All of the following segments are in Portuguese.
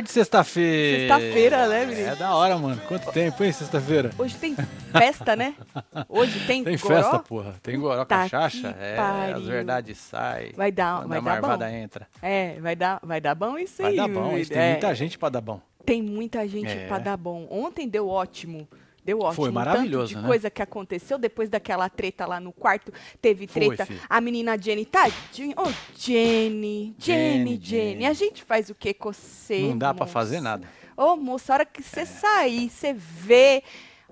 tarde, sexta-feira. Sexta-feira, né, menino? É da hora, mano. Quanto tempo, hein, sexta-feira? Hoje tem festa, né? Hoje tem, Tem goró. festa, porra. Tem goró Tá cachaça. É, pariu. as verdades saem. Vai dar, Quando vai a dar bom. entra. É, vai dar, vai dar bom isso Vai aí. dar meu bom. amigo. Tem É, muita gente pra dar bom. tem muita gente É. pra dar bom. Ontem deu ótimo. Deu ótimo. Um maravilhoso, tanto de né? coisa que aconteceu depois daquela treta lá no quarto. Teve Foi, treta. filho. a menina Jenny, tadinha. Ô, Jenny, Jenny, Jenny, Jenny. Jenny. A gente faz o que com você? Não dá pra moça? fazer nada. Ô, moça, a hora que você sair, você vê.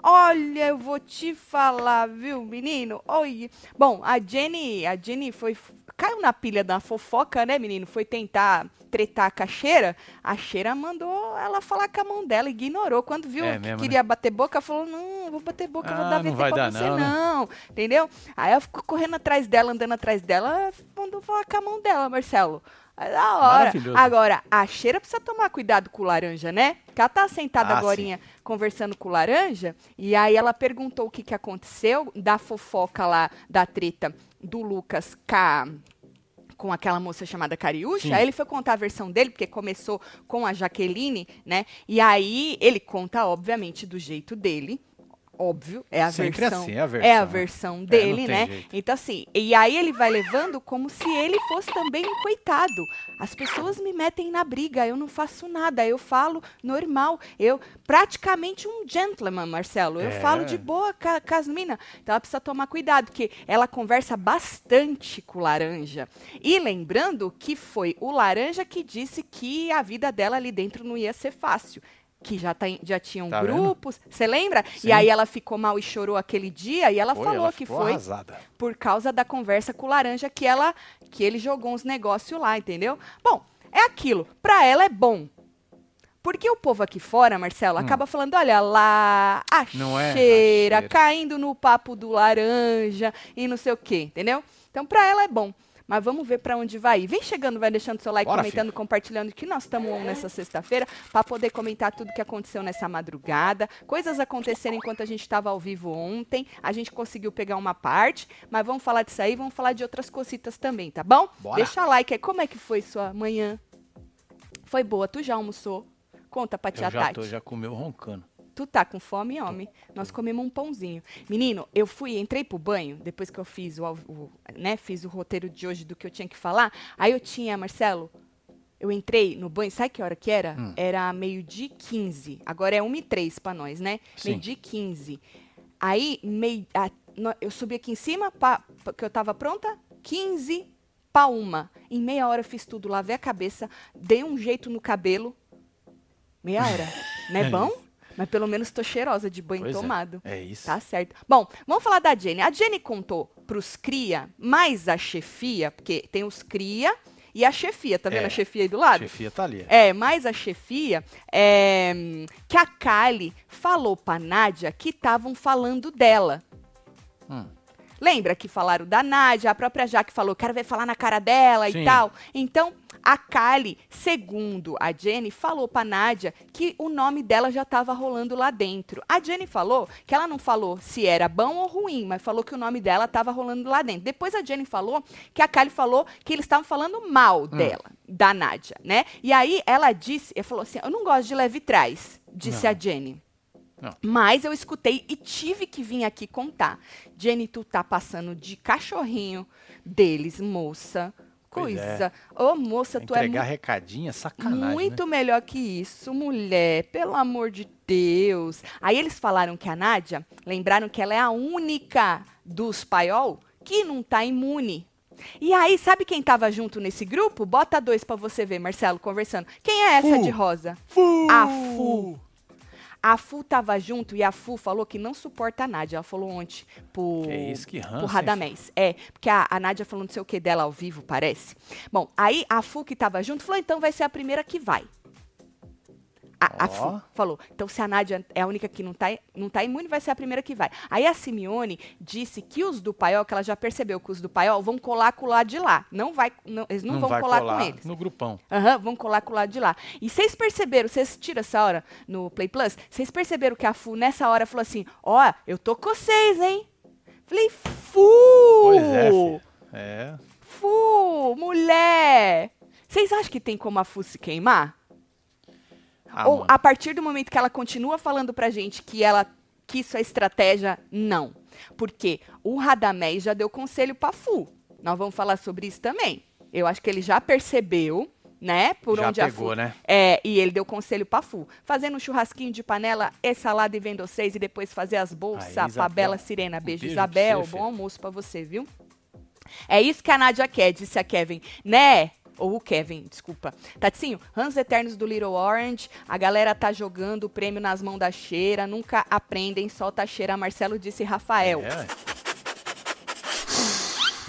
Olha, eu vou te falar, viu, menino? Oi. Bom, a Jenny, a Jenny foi caiu na pilha da fofoca, né, menino? Foi tentar tretar com a Cheira. A Cheira mandou ela falar com a mão dela, ignorou. Quando viu É que mesmo, queria bater boca, falou: "Não, vou bater boca, eu vou Ah, dar VT pra dar você não, né? não". Entendeu? Aí ela ficou correndo atrás dela, andando atrás dela, mandou falar com a mão dela, Marcelo. Aí da hora. Agora, a cheira precisa tomar cuidado com o laranja, né? Porque ela tá sentada Ah, agorinha conversando com o laranja, e aí ela perguntou o que, que aconteceu da fofoca lá, da treta do Lucas com a- com aquela moça chamada Cariúcha, aí ele foi contar a versão dele, porque começou com a Jaqueline, né? E aí ele conta, obviamente, do jeito dele. Óbvio, é a Sempre versão. assim, é a É a versão, né? versão É, dele, tem né? jeito. Então, assim, e aí ele vai levando como se ele fosse também um coitado. As pessoas me metem na briga, eu não faço nada, eu falo normal. Eu, praticamente um gentleman, Marcelo. Eu É. falo de boa com as minas. Então ela precisa tomar cuidado, porque ela conversa bastante com o Laranja. E lembrando que foi o Laranja que disse que a vida dela ali dentro não ia ser fácil. Que já, tá já tinham Tá grupos, você lembra? Sim. E aí ela ficou mal e chorou aquele dia, e ela Foi, falou ela que foi arrasada. por causa da conversa com o laranja que ela que ele jogou uns negócios lá, entendeu? Bom, é aquilo. Pra ela é bom. Porque o povo aqui fora, Marcelo, acaba falando, olha lá, a Hum. É a cheira, cheira. caindo no papo do laranja e não sei o quê, entendeu? Então pra ela é bom. Mas vamos ver pra onde vai ir. Vem chegando, vai deixando seu like, Bora, comentando, compartilhando que nós estamos on nessa sexta-feira para poder comentar tudo que aconteceu nessa madrugada. Coisas aconteceram enquanto a gente estava ao vivo ontem. A gente conseguiu pegar uma parte, mas vamos falar disso aí, vamos falar de outras cositas também, tá bom? Bora. Deixa like aí. Como é que foi sua manhã? Foi boa? Tu já almoçou? Conta pra tia Eu já Tati. tô, já comeu roncando. Tu tá com fome, homem? Nós comemos um pãozinho. Menino, eu fui, entrei pro banho, depois que eu fiz o, o- né, fiz o roteiro de hoje do que eu tinha que falar. Aí eu tinha, Marcelo, eu entrei no banho, sabe que hora que era? Hum. Era meio-dia e 15. Agora é 1 e 3 pra nós, né? Meio-dia e 15. Aí, meio, a- no- eu subi aqui em cima, pra, pra- que eu tava pronta, 15 pra uma. Em meia hora eu fiz tudo, lavei a cabeça, dei um jeito no cabelo. Meia hora. Não é bom? Mas pelo menos tô cheirosa de banho Pois é, tomado. É isso. Tá certo. Bom, vamos falar da Jenny. A Jenny contou pros cria, mais a chefia, porque tem os cria e a chefia, tá vendo É. a chefia aí do A lado? chefia tá ali. É, mais a chefia, é, que a Kylie falou pra Nádia que estavam falando dela. Hum. Lembra que falaram da Nádia, a própria Jaque falou, quero ver falar na cara dela Sim. e tal. Então, a Kylie, segundo a Jenny, falou pra Nádia que o nome dela já estava rolando lá dentro. A Jenny falou que ela não falou se era bom ou ruim, mas falou que o nome dela estava rolando lá dentro. Depois a Jenny falou que a Kylie falou que eles estavam falando mal dela, da Nádia, né? E aí ela disse, ela falou assim, eu não gosto de leve trás, disse Não. a Jenny. Não. Mas eu escutei e tive que vir aqui contar. Jenny, tu tá passando de cachorrinho deles, moça. Coisa. Ô, moça, tu é Entregar recadinho é sacanagem, muito né? melhor que isso, mulher. Pelo amor de Deus. Aí eles falaram que a Nádia, lembraram que ela é a única dos paiol que não tá imune. E aí, sabe quem tava junto nesse grupo? Bota dois pra você ver, Marcelo, conversando. Quem é essa Fu. de rosa? Fu! A Fu. A Fu tava junto e a Fu falou que não suporta a Nádia. Ela falou ontem pro, Que isso, que pro Radamés. É, porque a, a Nádia falou não sei o que dela ao vivo, parece. Bom, aí a Fu que tava junto falou, então vai ser a primeira que vai. A, a falou, então se a Nádia é a única que não tá, não tá imune, vai ser a primeira que vai. Aí a Simeone disse que os do Paiol, que ela já percebeu que os do Paiol vão colar com o lado de lá. Não vai, não- eles não, vão vai colar, colar com eles. no grupão. Aham, vão colar com o lado de lá. E vocês perceberam, vocês tiram essa hora no Play Plus, vocês perceberam que a Fu nessa hora falou assim: Ó, eu tô com vocês, hein? Falei, Fu! Pois é, filho. É. Fu, mulher! acham que tem como a Fu se queimar? Ah, Ou a partir do momento que ela continua falando pra gente que ela que isso é estratégia, não. Porque o Radamés já deu conselho pra Fu. Nós vamos falar sobre isso também. Eu acho que ele já percebeu, né? Por Já onde a pegou, Fu. né? É, e ele deu conselho pra Fu. Fazendo um churrasquinho de panela e salada e vendo vocês e depois fazer as bolsas Aí, Isabel. Bela Sirena. Beijo, Isabel. Bom almoço pra você, viu? É isso que a Nádia quer, disse a Kevin. Né? Ou o Kevin, desculpa. Tatinho, Rans Eternos do Little Orange. A galera tá jogando o prêmio nas mãos da cheira. Nunca aprendem, solta a cheira. Marcelo disse Rafael. É.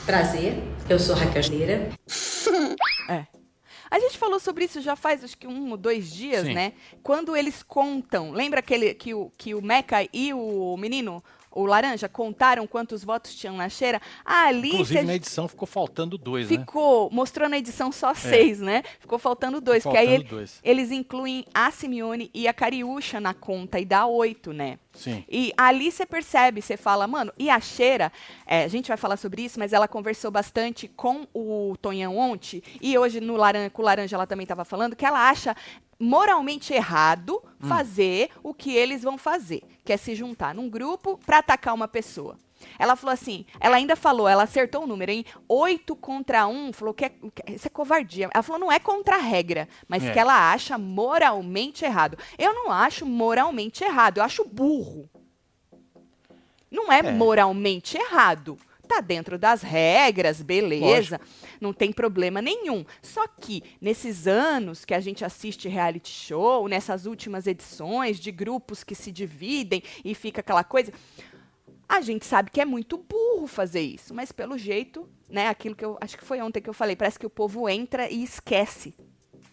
Prazer, eu sou Raquel Schneira. É. A gente falou sobre isso já faz acho que um ou dois dias, Sim. né? Quando eles contam. Lembra aquele que o, que o Meca e o menino, o Laranja, contaram quantos votos tinham na cheira? Ali Inclusive, na edição ficou faltando dois, né? ficou. Mostrou na edição só seis, né? Ficou faltando dois. porque Faltando aí dois. eles incluem a Simeone e a Cariúcha na conta e dá oito, né? Sim. E ali você percebe, você fala, mano, e a Cheira, é, a gente vai falar sobre isso, mas ela conversou bastante com o Tonhão ontem, e hoje no Laranja, com o Laranja ela também estava falando, que ela acha moralmente errado fazer o que eles vão fazer, que é se juntar num grupo para atacar uma pessoa. Ela falou assim, ela ainda falou, ela acertou o número, hein? Oito contra um, falou que, é, que isso é covardia. Ela falou, não é contra a regra, mas É. que ela acha moralmente errado. Eu não acho moralmente errado, eu acho burro. Não é, É. moralmente errado. Tá dentro das regras, beleza. Não tem problema nenhum. Só que nesses anos que a gente assiste reality show, nessas últimas edições de grupos que se dividem e fica aquela coisa, a gente sabe que é muito burro fazer isso, mas pelo jeito, né, aquilo que eu acho que foi ontem que eu falei, parece que o povo entra e esquece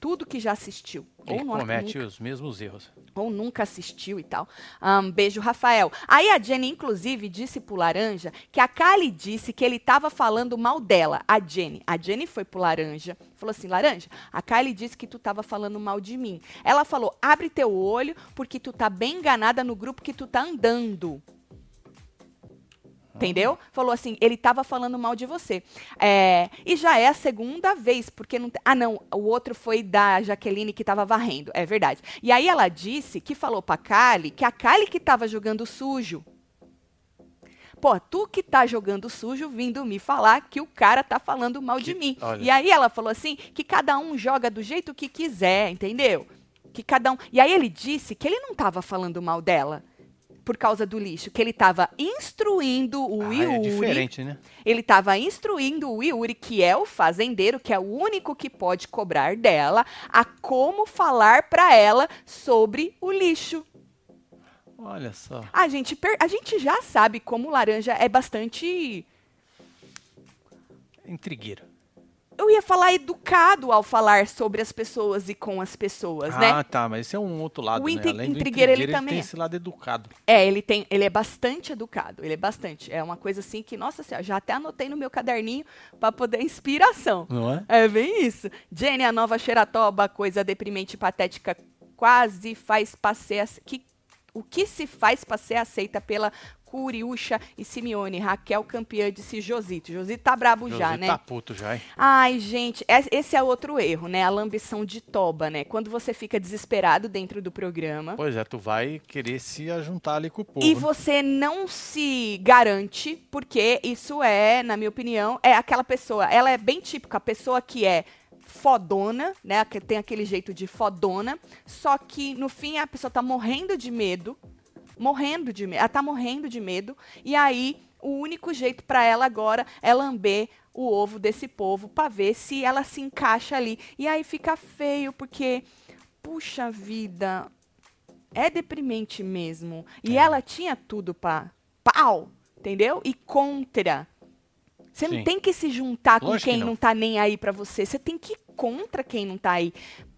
tudo que já assistiu. Ele não- comete nunca- os mesmos erros. ou nunca assistiu e tal. Ahn, beijo, Rafael. Aí a Jenny, inclusive, disse pro Laranja que a Kali disse que ele tava falando mal dela, a Jenny. A Jenny foi pro Laranja, falou assim, Laranja, a Kali disse que tu tava falando mal de mim. Ela falou, abre teu olho, porque tu tá bem enganada no grupo que tu tá andando. Entendeu? Falou assim, ele tava falando mal de você. É, e já é a segunda vez, porque não. Ah, não, o outro foi da Jaqueline que tava varrendo. É verdade. E aí ela disse que falou pra Kali que a Kali que tava jogando sujo. Pô, tu que tá jogando sujo vindo me falar que o cara tá falando mal de Que- mim. olha. E aí ela falou assim que cada um joga do jeito que quiser, entendeu? Que cada um. E aí ele disse que ele não tava falando mal dela por causa do lixo, que ele tava instruindo o Ah, Yuri. é diferente, né? Ele estava instruindo o Yuri, que é o fazendeiro, que é o único que pode cobrar dela, a como falar para ela sobre o lixo. Olha só. A gente, a gente já sabe como laranja é bastante. Intrigueiro. Eu ia falar educado ao falar sobre as pessoas e com as pessoas, ah, né? tá, mas esse é um outro lado, O né? Além do intrigueiro, ele intrigueiro, também tem é. esse lado educado. É, ele tem, ele é bastante educado, ele é bastante. É uma coisa assim que, nossa senhora, já até anotei no meu caderninho para poder inspiração. Não é? É bem isso. Jenny, a nova xeratoba, coisa deprimente e patética, quase faz passeio. Que, o que se faz para ser aceita pela Curiúcha e Simeone? Raquel campeã disse Josito. Josito tá brabo já, José né? tá puto já, hein? Ai, gente, es- esse é outro erro, né? A lambição de toba, né? Quando você fica desesperado dentro do programa. Pois é, tu vai querer se ajuntar ali com o povo. E né? você não se garante, porque isso é, na minha opinião, é aquela pessoa. Ela é bem típica, a pessoa que é fodona, né? Que tem aquele jeito de fodona, só que no fim a pessoa tá morrendo de medo, morrendo de medo, ela tá morrendo de medo, e aí o único jeito para ela agora é lamber o ovo desse povo para ver se ela se encaixa ali. E aí fica feio, porque, puxa vida, é deprimente mesmo. E É. ela tinha tudo pra pau, entendeu? E contra. Você não tem que se juntar com Lógico que quem não. não. tá nem aí pra você. Você tem que ir contra quem não tá aí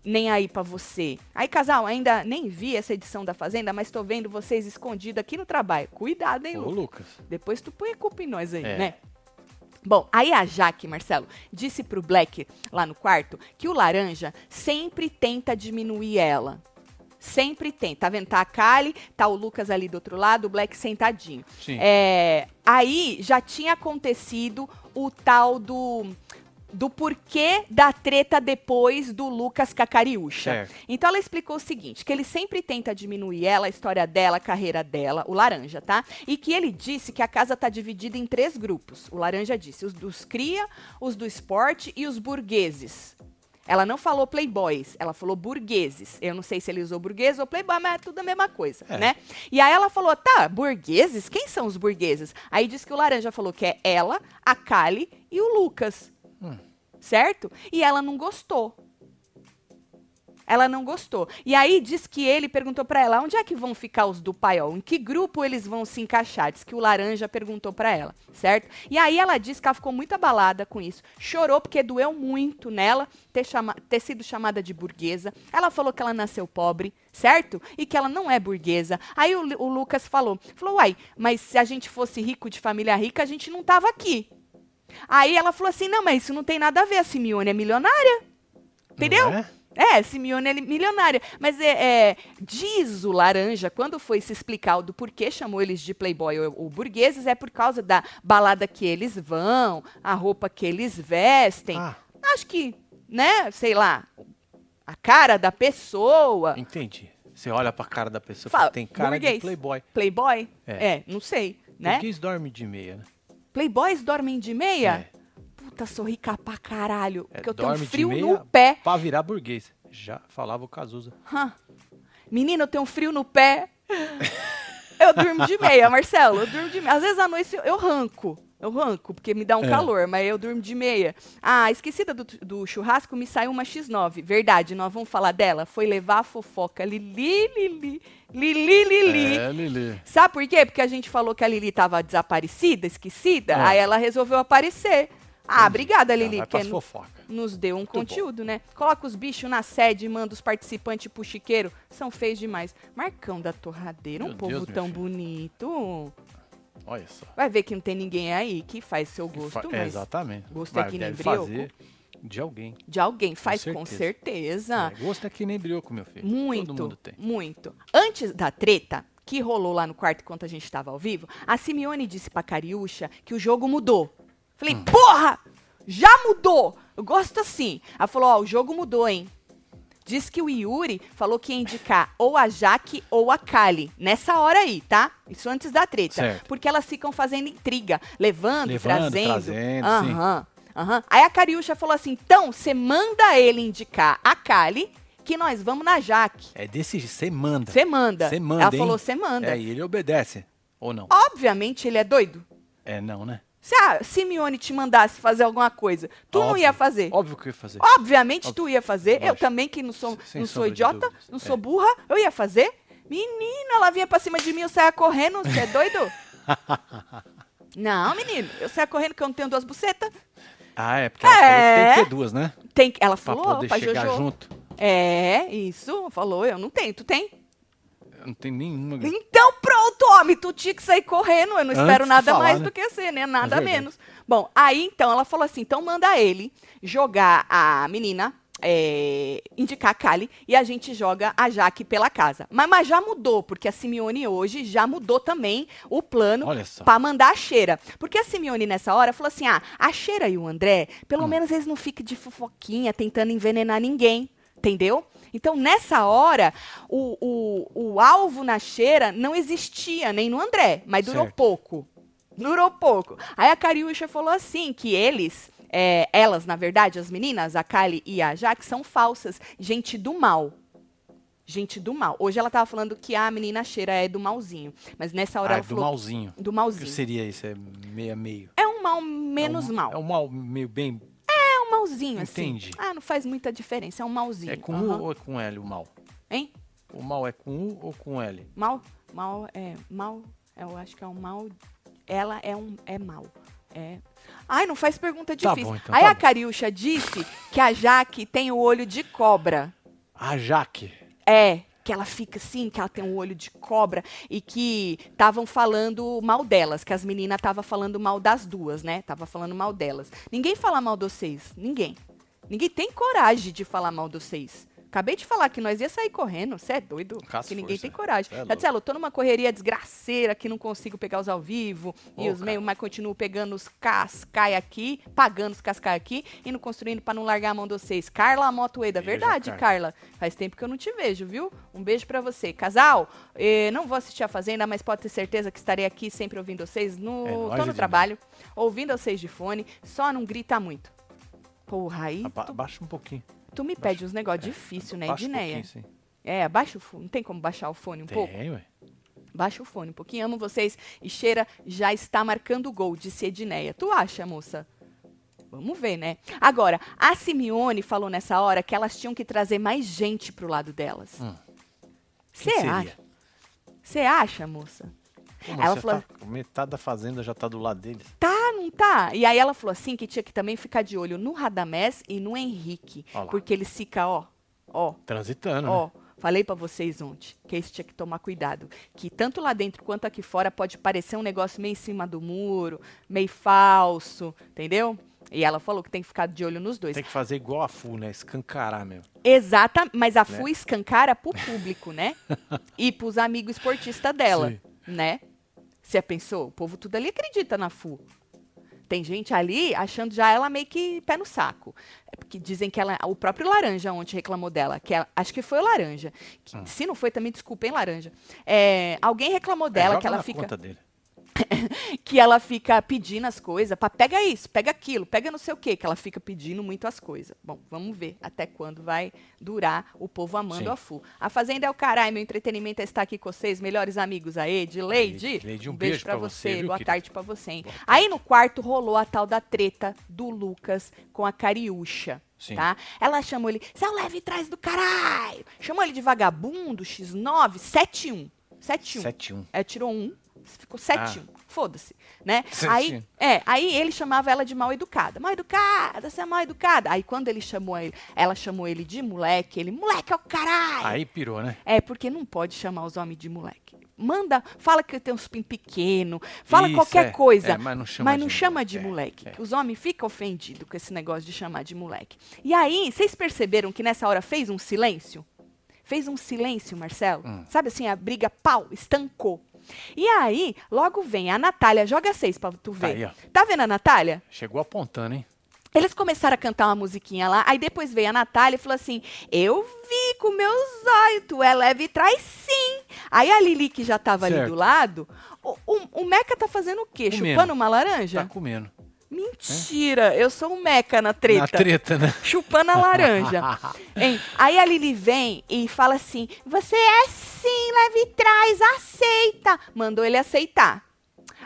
nem aí pra você. Aí, casal, ainda nem vi essa edição da Fazenda, mas tô vendo vocês escondidos aqui no trabalho. Cuidado, hein, Ô, Lu? Lucas. Depois tu põe a culpa em nós aí, É. né? Bom, aí a Jaque, Marcelo, disse pro Black lá no quarto que o laranja sempre tenta diminuir ela. Sempre tem. Tá vendo? Tá a Kali, tá o Lucas ali do outro lado, o Black sentadinho. Sim. É, aí já tinha acontecido o tal do. Do porquê da treta depois do Lucas Cacariúcha. Então ela explicou o seguinte, que ele sempre tenta diminuir ela, a história dela, a carreira dela, o Laranja, tá? E que ele disse que a casa tá dividida em três grupos. O Laranja disse, os dos cria, os do esporte e os burgueses. Ela não falou playboys, ela falou burgueses. Eu não sei se ele usou burguês ou playboy, mas é tudo a mesma coisa, É. né? E aí ela falou, tá, burgueses? Quem são os burgueses? Aí disse que o Laranja falou que é ela, a Kali e o Lucas. Certo? E ela não gostou. Ela não gostou. E aí diz que ele perguntou pra ela, onde é que vão ficar os do paiol? Em que grupo eles vão se encaixar? Diz que o laranja perguntou pra ela, certo? E aí ela disse que ela ficou muito abalada com isso. Chorou porque doeu muito nela ter, chama- ter sido chamada de burguesa. Ela falou que ela nasceu pobre, certo? E que ela não é burguesa. Aí o, o Lucas falou, falou, uai, mas se a gente fosse rico de família rica, a gente não tava aqui. Aí ela falou assim, não, mas isso não tem nada a ver, a Simeone é milionária. Entendeu? Não é? É, Simeone é milionária. Mas é, é, diz o Laranja, quando foi se explicar o do porquê chamou eles de playboy ou, ou burgueses, é por causa da balada que eles vão, a roupa que eles vestem. Ah, Acho que, né, sei lá, a cara da pessoa. entendi. Você olha pra cara da pessoa e Fala, fala, tem cara burguês. de playboy. Playboy? É. É, não sei, né? Burguês dorme de meia, né? Playboys dormem de meia? É. Puta, sou rica pra caralho. É, porque eu tenho frio no pé. Pra virar burguês. Já falava o Cazuza. Hã. Menina, eu tenho frio no pé. eu durmo de meia, Marcelo. Eu durmo de meia. Às vezes à noite eu, eu ranco. Eu ranco, porque me dá um É. calor, mas eu durmo de meia. Ah, esquecida do, do churrasco, me saiu uma X9. Verdade, nós vamos falar dela. Foi levar a fofoca. Lili, Lili, Lili, Lili. É, Lili. Sabe por quê? Porque a gente falou que a Lili tava desaparecida, esquecida. É. Aí ela resolveu aparecer. Ah, obrigada, Ela Lili. que nos deu um bom. conteúdo, né? Coloca os bichos na sede, manda os participantes pro chiqueiro. São feios demais. Marcão da Torradeira, um Meu povo Deus, meu tão filho. bonito. Olha só. Vai ver que não tem ninguém aí que faz seu gosto, fa- Exatamente. gosto é que nem brioco. fazer de alguém. de alguém faz com certeza. certeza. É, gosto é que nem brioco, meu filho. Muito, Todo mundo tem. muito. Antes da treta, que rolou lá no quarto enquanto a gente estava ao vivo, a Simeone disse pra Cariúcha que o jogo mudou. Falei, Hum. porra! Já mudou! Eu gosto assim. Ela falou, ó, o jogo mudou, hein? Diz que o Yuri falou que ia indicar ou a Jaque ou a Kali. Nessa hora aí, tá? Isso antes da treta. Certo. Porque elas ficam fazendo intriga, levando, Levando, trazendo. Aham, aham. Aí a Cariúcha falou assim: então, você manda ele indicar a Kali, que nós vamos na Jaque. É desse jeito. Você manda. Você manda. Você manda, Ela hein? falou, você manda. É, e ele obedece. Ou não? Obviamente ele é doido. É, não, né? Se a Simeone te mandasse fazer alguma coisa, tu não Óbvio. ia fazer. Óbvio que eu ia fazer. Obviamente tu ia fazer. Eu também, que não sou, Sem não sou idiota, não É. sou burra, eu ia fazer. Menina, ela vinha pra cima de mim, eu saia correndo. Você é doido? não, menino. Eu saia correndo que eu não tenho duas bucetas. Ah, é, porque ela falou que tem É. que ter duas, né? Tem, ela Pra falou poder pra chegar Jojo. junto. É, isso. Falou, eu não tenho. Tu tem? Não tem nenhuma. Então pronto, homem, tu tinha que sair correndo. Eu não Antes espero nada falar, mais né? do que você, né? Nada É menos. Bom, aí então ela falou assim: então manda ele jogar a menina. é, indicar a Kali e a gente joga a Jaque pela casa. Mas, mas já mudou, porque a Simeone hoje já mudou também o plano pra mandar a Cheira. Porque a Simeone nessa hora falou assim: ah, a Cheira e o André, pelo Hum. menos eles não ficam de fofoquinha tentando envenenar ninguém. Entendeu? Então, nessa hora, o, o, o alvo na Cheira não existia, nem no André, mas durou Certo. pouco. Durou pouco. Aí a Cariúcha falou assim: que eles, é, elas, na verdade, as meninas, a Kali e a Jaque, são falsas, gente do mal. Gente do mal. Hoje ela tava falando que a menina cheira é do malzinho. Mas nessa hora Ah, é ela do falou. malzinho. Do O que malzinho. seria isso? É meio a meio. É um mal menos é um, mal. É um mal meio bem. É um malzinho, assim. Entendi. Ah, não faz muita diferença. É um malzinho. É com Aham. U ou é com L o mal? Hein? O mal é com U ou com L? Mal, mal, é, mal, eu acho que é um mal, ela é um, é mal. É. Ai, não faz pergunta Tá difícil. bom, então, Aí tá a bom. Cariúcha disse que a Jaque tem o olho de cobra. A Jaque. É, que ela fica assim, que ela tem um olho de cobra e que estavam falando mal delas, que as meninas estavam falando mal das duas, né? Tava falando mal delas. Ninguém fala mal de vocês, ninguém. Ninguém tem coragem de falar mal de vocês. Acabei de falar que nós ia sair correndo. Você é doido? Que ninguém força. tem coragem. É. Tatielo, eu tô numa correria desgraceira que não consigo pegar os ao vivo. e Ô, os meios, mas continuo pegando os cascai aqui, pagando os cascai aqui e não construindo pra não largar a mão de vocês. Carla Motoeda, verdade, Carla. Carla. Faz tempo que eu não te vejo, viu? Um beijo pra você. Casal, eh, não vou assistir a Fazenda, mas pode ter certeza que estarei aqui sempre ouvindo vocês. No, É nóis, tô no trabalho, ouvindo vocês de fone, só não grita muito. Porra, aí Aba tu, Abaixa um pouquinho. Tu me pede uns negócios difíceis, né, um Edneia? sim. É, abaixa o fone. Não tem como baixar o fone um pouco? Tem, ué. Baixa o fone um pouquinho. Amo vocês. E Cheira já está marcando o gol, disse Edneia. Tu acha, moça? Vamos ver, né? Agora, a Simeone falou nessa hora que elas tinham que trazer mais gente pro lado delas. Hum. Você seria? acha? Você acha, moça? Como Ela falou- tá- metade da fazenda já tá do lado deles. Tá, não tá? E aí ela falou assim que tinha que também ficar de olho no Radamés e no Henrique. Porque eles ficam, ó, ó, Transitando, Ó, né? falei pra vocês ontem que esse tinha que tomar cuidado. Que tanto lá dentro quanto aqui fora pode parecer um negócio meio em cima do muro, meio falso, entendeu? E ela falou que tem que ficar de olho nos dois. Tem que fazer igual a FU, né? Escancarar mesmo. Exata, mas a Né? FU escancara pro público, né? e pros amigos esportistas dela, Sim. né? Você pensou? O povo tudo ali acredita na FU. Tem gente ali achando já ela meio que pé no saco. É porque dizem que ela. O próprio Laranja ontem reclamou dela. Que ela- acho que foi o Laranja. Que- Se não foi, também desculpem, Laranja. É, alguém reclamou dela Hum. É, que ela fica conta dele. que ela fica pedindo as coisas, para pega isso, pega aquilo, pega não sei o quê, que ela fica pedindo muito as coisas. Bom, vamos ver até quando vai durar o povo amando Sim. a FU. A Fazenda é o caralho, meu entretenimento é estar aqui com vocês, melhores amigos aí, de Leide. Leide, um beijo, beijo pra pra você, viu, boa querida? tarde pra você. Hein? Aí no quarto rolou a tal da treta do Lucas com a Cariúcha. Sim. Tá? Ela chamou ele, você o leve trás do caralho. Chamou ele de vagabundo, X9, 7-1. 7-1. 7-1. É, tirou um, ficou 7 Ah. Foda-se, né? Aí, é, aí ele chamava ela de mal educada. Mal educada, você é mal educada. Aí quando ele chamou ele, ela chamou ele de moleque, ele, moleque é o caralho. Aí pirou, né? É, porque não pode chamar os homens de moleque. Manda, fala que tem uns pin pequeno, fala Isso, qualquer é, coisa. é, mas não chama mas não de chama moleque, de é, moleque. é. Os homens ficam ofendidos com esse negócio de chamar de moleque. E aí, vocês perceberam que nessa hora fez um silêncio? Fez um silêncio, Marcelo. Hum. Sabe assim, a briga, pau, estancou. E aí, logo vem a Natália, joga seis pra tu ver. aí, ó. tá vendo a Natália? Chegou apontando, hein? Eles começaram a cantar uma musiquinha lá, aí depois veio a Natália e falou assim: Eu vi com meus olhos, tu é leve e traz sim. Aí a Lili, que já tava ali Certo. do lado, o, o, o Meca tá fazendo o quê? Comendo. Chupando uma laranja? Tá comendo. Mentira, eu sou um Meca na treta. Na treta, né? Chupando a laranja. Aí a Lili vem e fala assim: Você é sim, leve e traz, aceita. Mandou ele aceitar.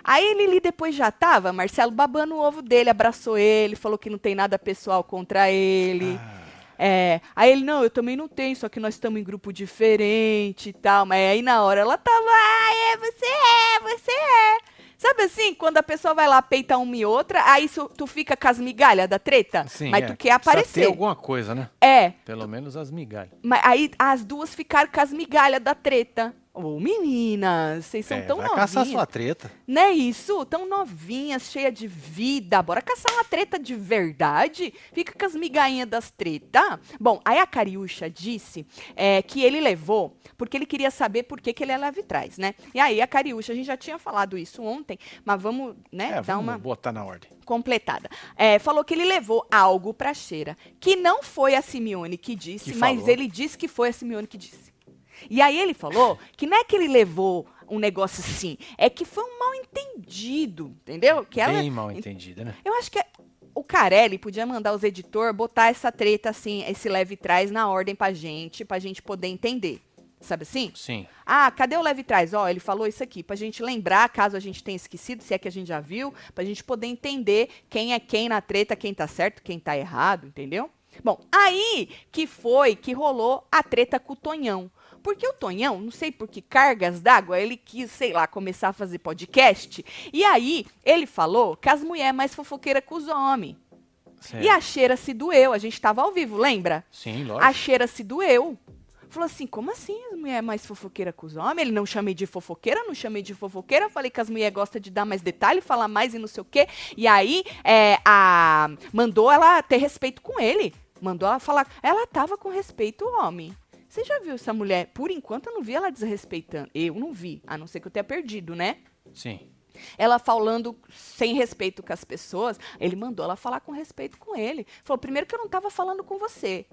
Aí Lili depois já tava, Marcelo babando o ovo dele, abraçou ele, falou que não tem nada pessoal contra ele. Ah, É, aí ele, não, eu também não tenho, só que nós estamos em grupo diferente e tal. Mas aí na hora ela tava, ah, é, você é, você é. Sabe assim, quando a pessoa vai lá peitar uma e outra, aí tu fica com as migalhas da treta, sim, mas é. tu quer Precisa aparecer. ter alguma coisa, né? É, Pelo menos as migalhas. mas aí as duas ficaram com as migalhas da treta. Ô, meninas, vocês são É, tão vai novinhas. caçar sua treta. Não é isso? Tão novinhas, cheia de vida. Bora caçar uma treta de verdade? Fica com as migainhas das tretas. Bom, aí a Cariúcha disse é, que ele levou porque ele queria saber por que, que ele é leve trás, né? E aí a Cariúcha, a gente já tinha falado isso ontem, mas vamos, né, É, dar vamos uma botar na ordem. completada. É, falou que ele levou algo pra Cheira, que não foi a Simeone que disse, Que mas ele disse que foi a Simeone que disse. E aí ele falou que não é que ele levou um negócio assim, é que foi um mal entendido, entendeu? Que ela, Bem mal entendida, né? eu acho que é- o Carelli podia mandar os editores botar essa treta assim, esse leve trás na ordem pra gente, pra gente poder entender. Sabe assim? Sim. Ah, cadê o leve trás? Ó, ele falou isso aqui, pra gente lembrar, caso a gente tenha esquecido, se é que a gente já viu, pra gente poder entender quem é quem na treta, quem tá certo, quem tá errado, entendeu? Bom, aí que foi que rolou a treta com o Tonhão. Porque o Tonhão, não sei por que cargas d'água, ele quis, sei lá, começar a fazer podcast. E aí, ele falou que as mulheres mais fofoqueiras com os homens. Certo. E a cheira se doeu, a gente tava ao vivo, lembra? Sim, A lógico. cheira se doeu. Falou assim, como assim as mulheres mais fofoqueira com os homens? Ele não chamei de fofoqueira, não chamei de fofoqueira. Falei que as mulheres gostam de dar mais detalhe, falar mais e não sei o quê. E aí, é, a, mandou ela ter respeito com ele. Mandou ela falar. Ela tava com respeito ao homem. Você já viu essa mulher? Por enquanto eu não vi ela desrespeitando. Eu não vi, a não ser que eu tenha perdido, né? Sim. Ela falando sem respeito com as pessoas, ele mandou ela falar com respeito com ele. Falou, primeiro que eu não estava falando com você.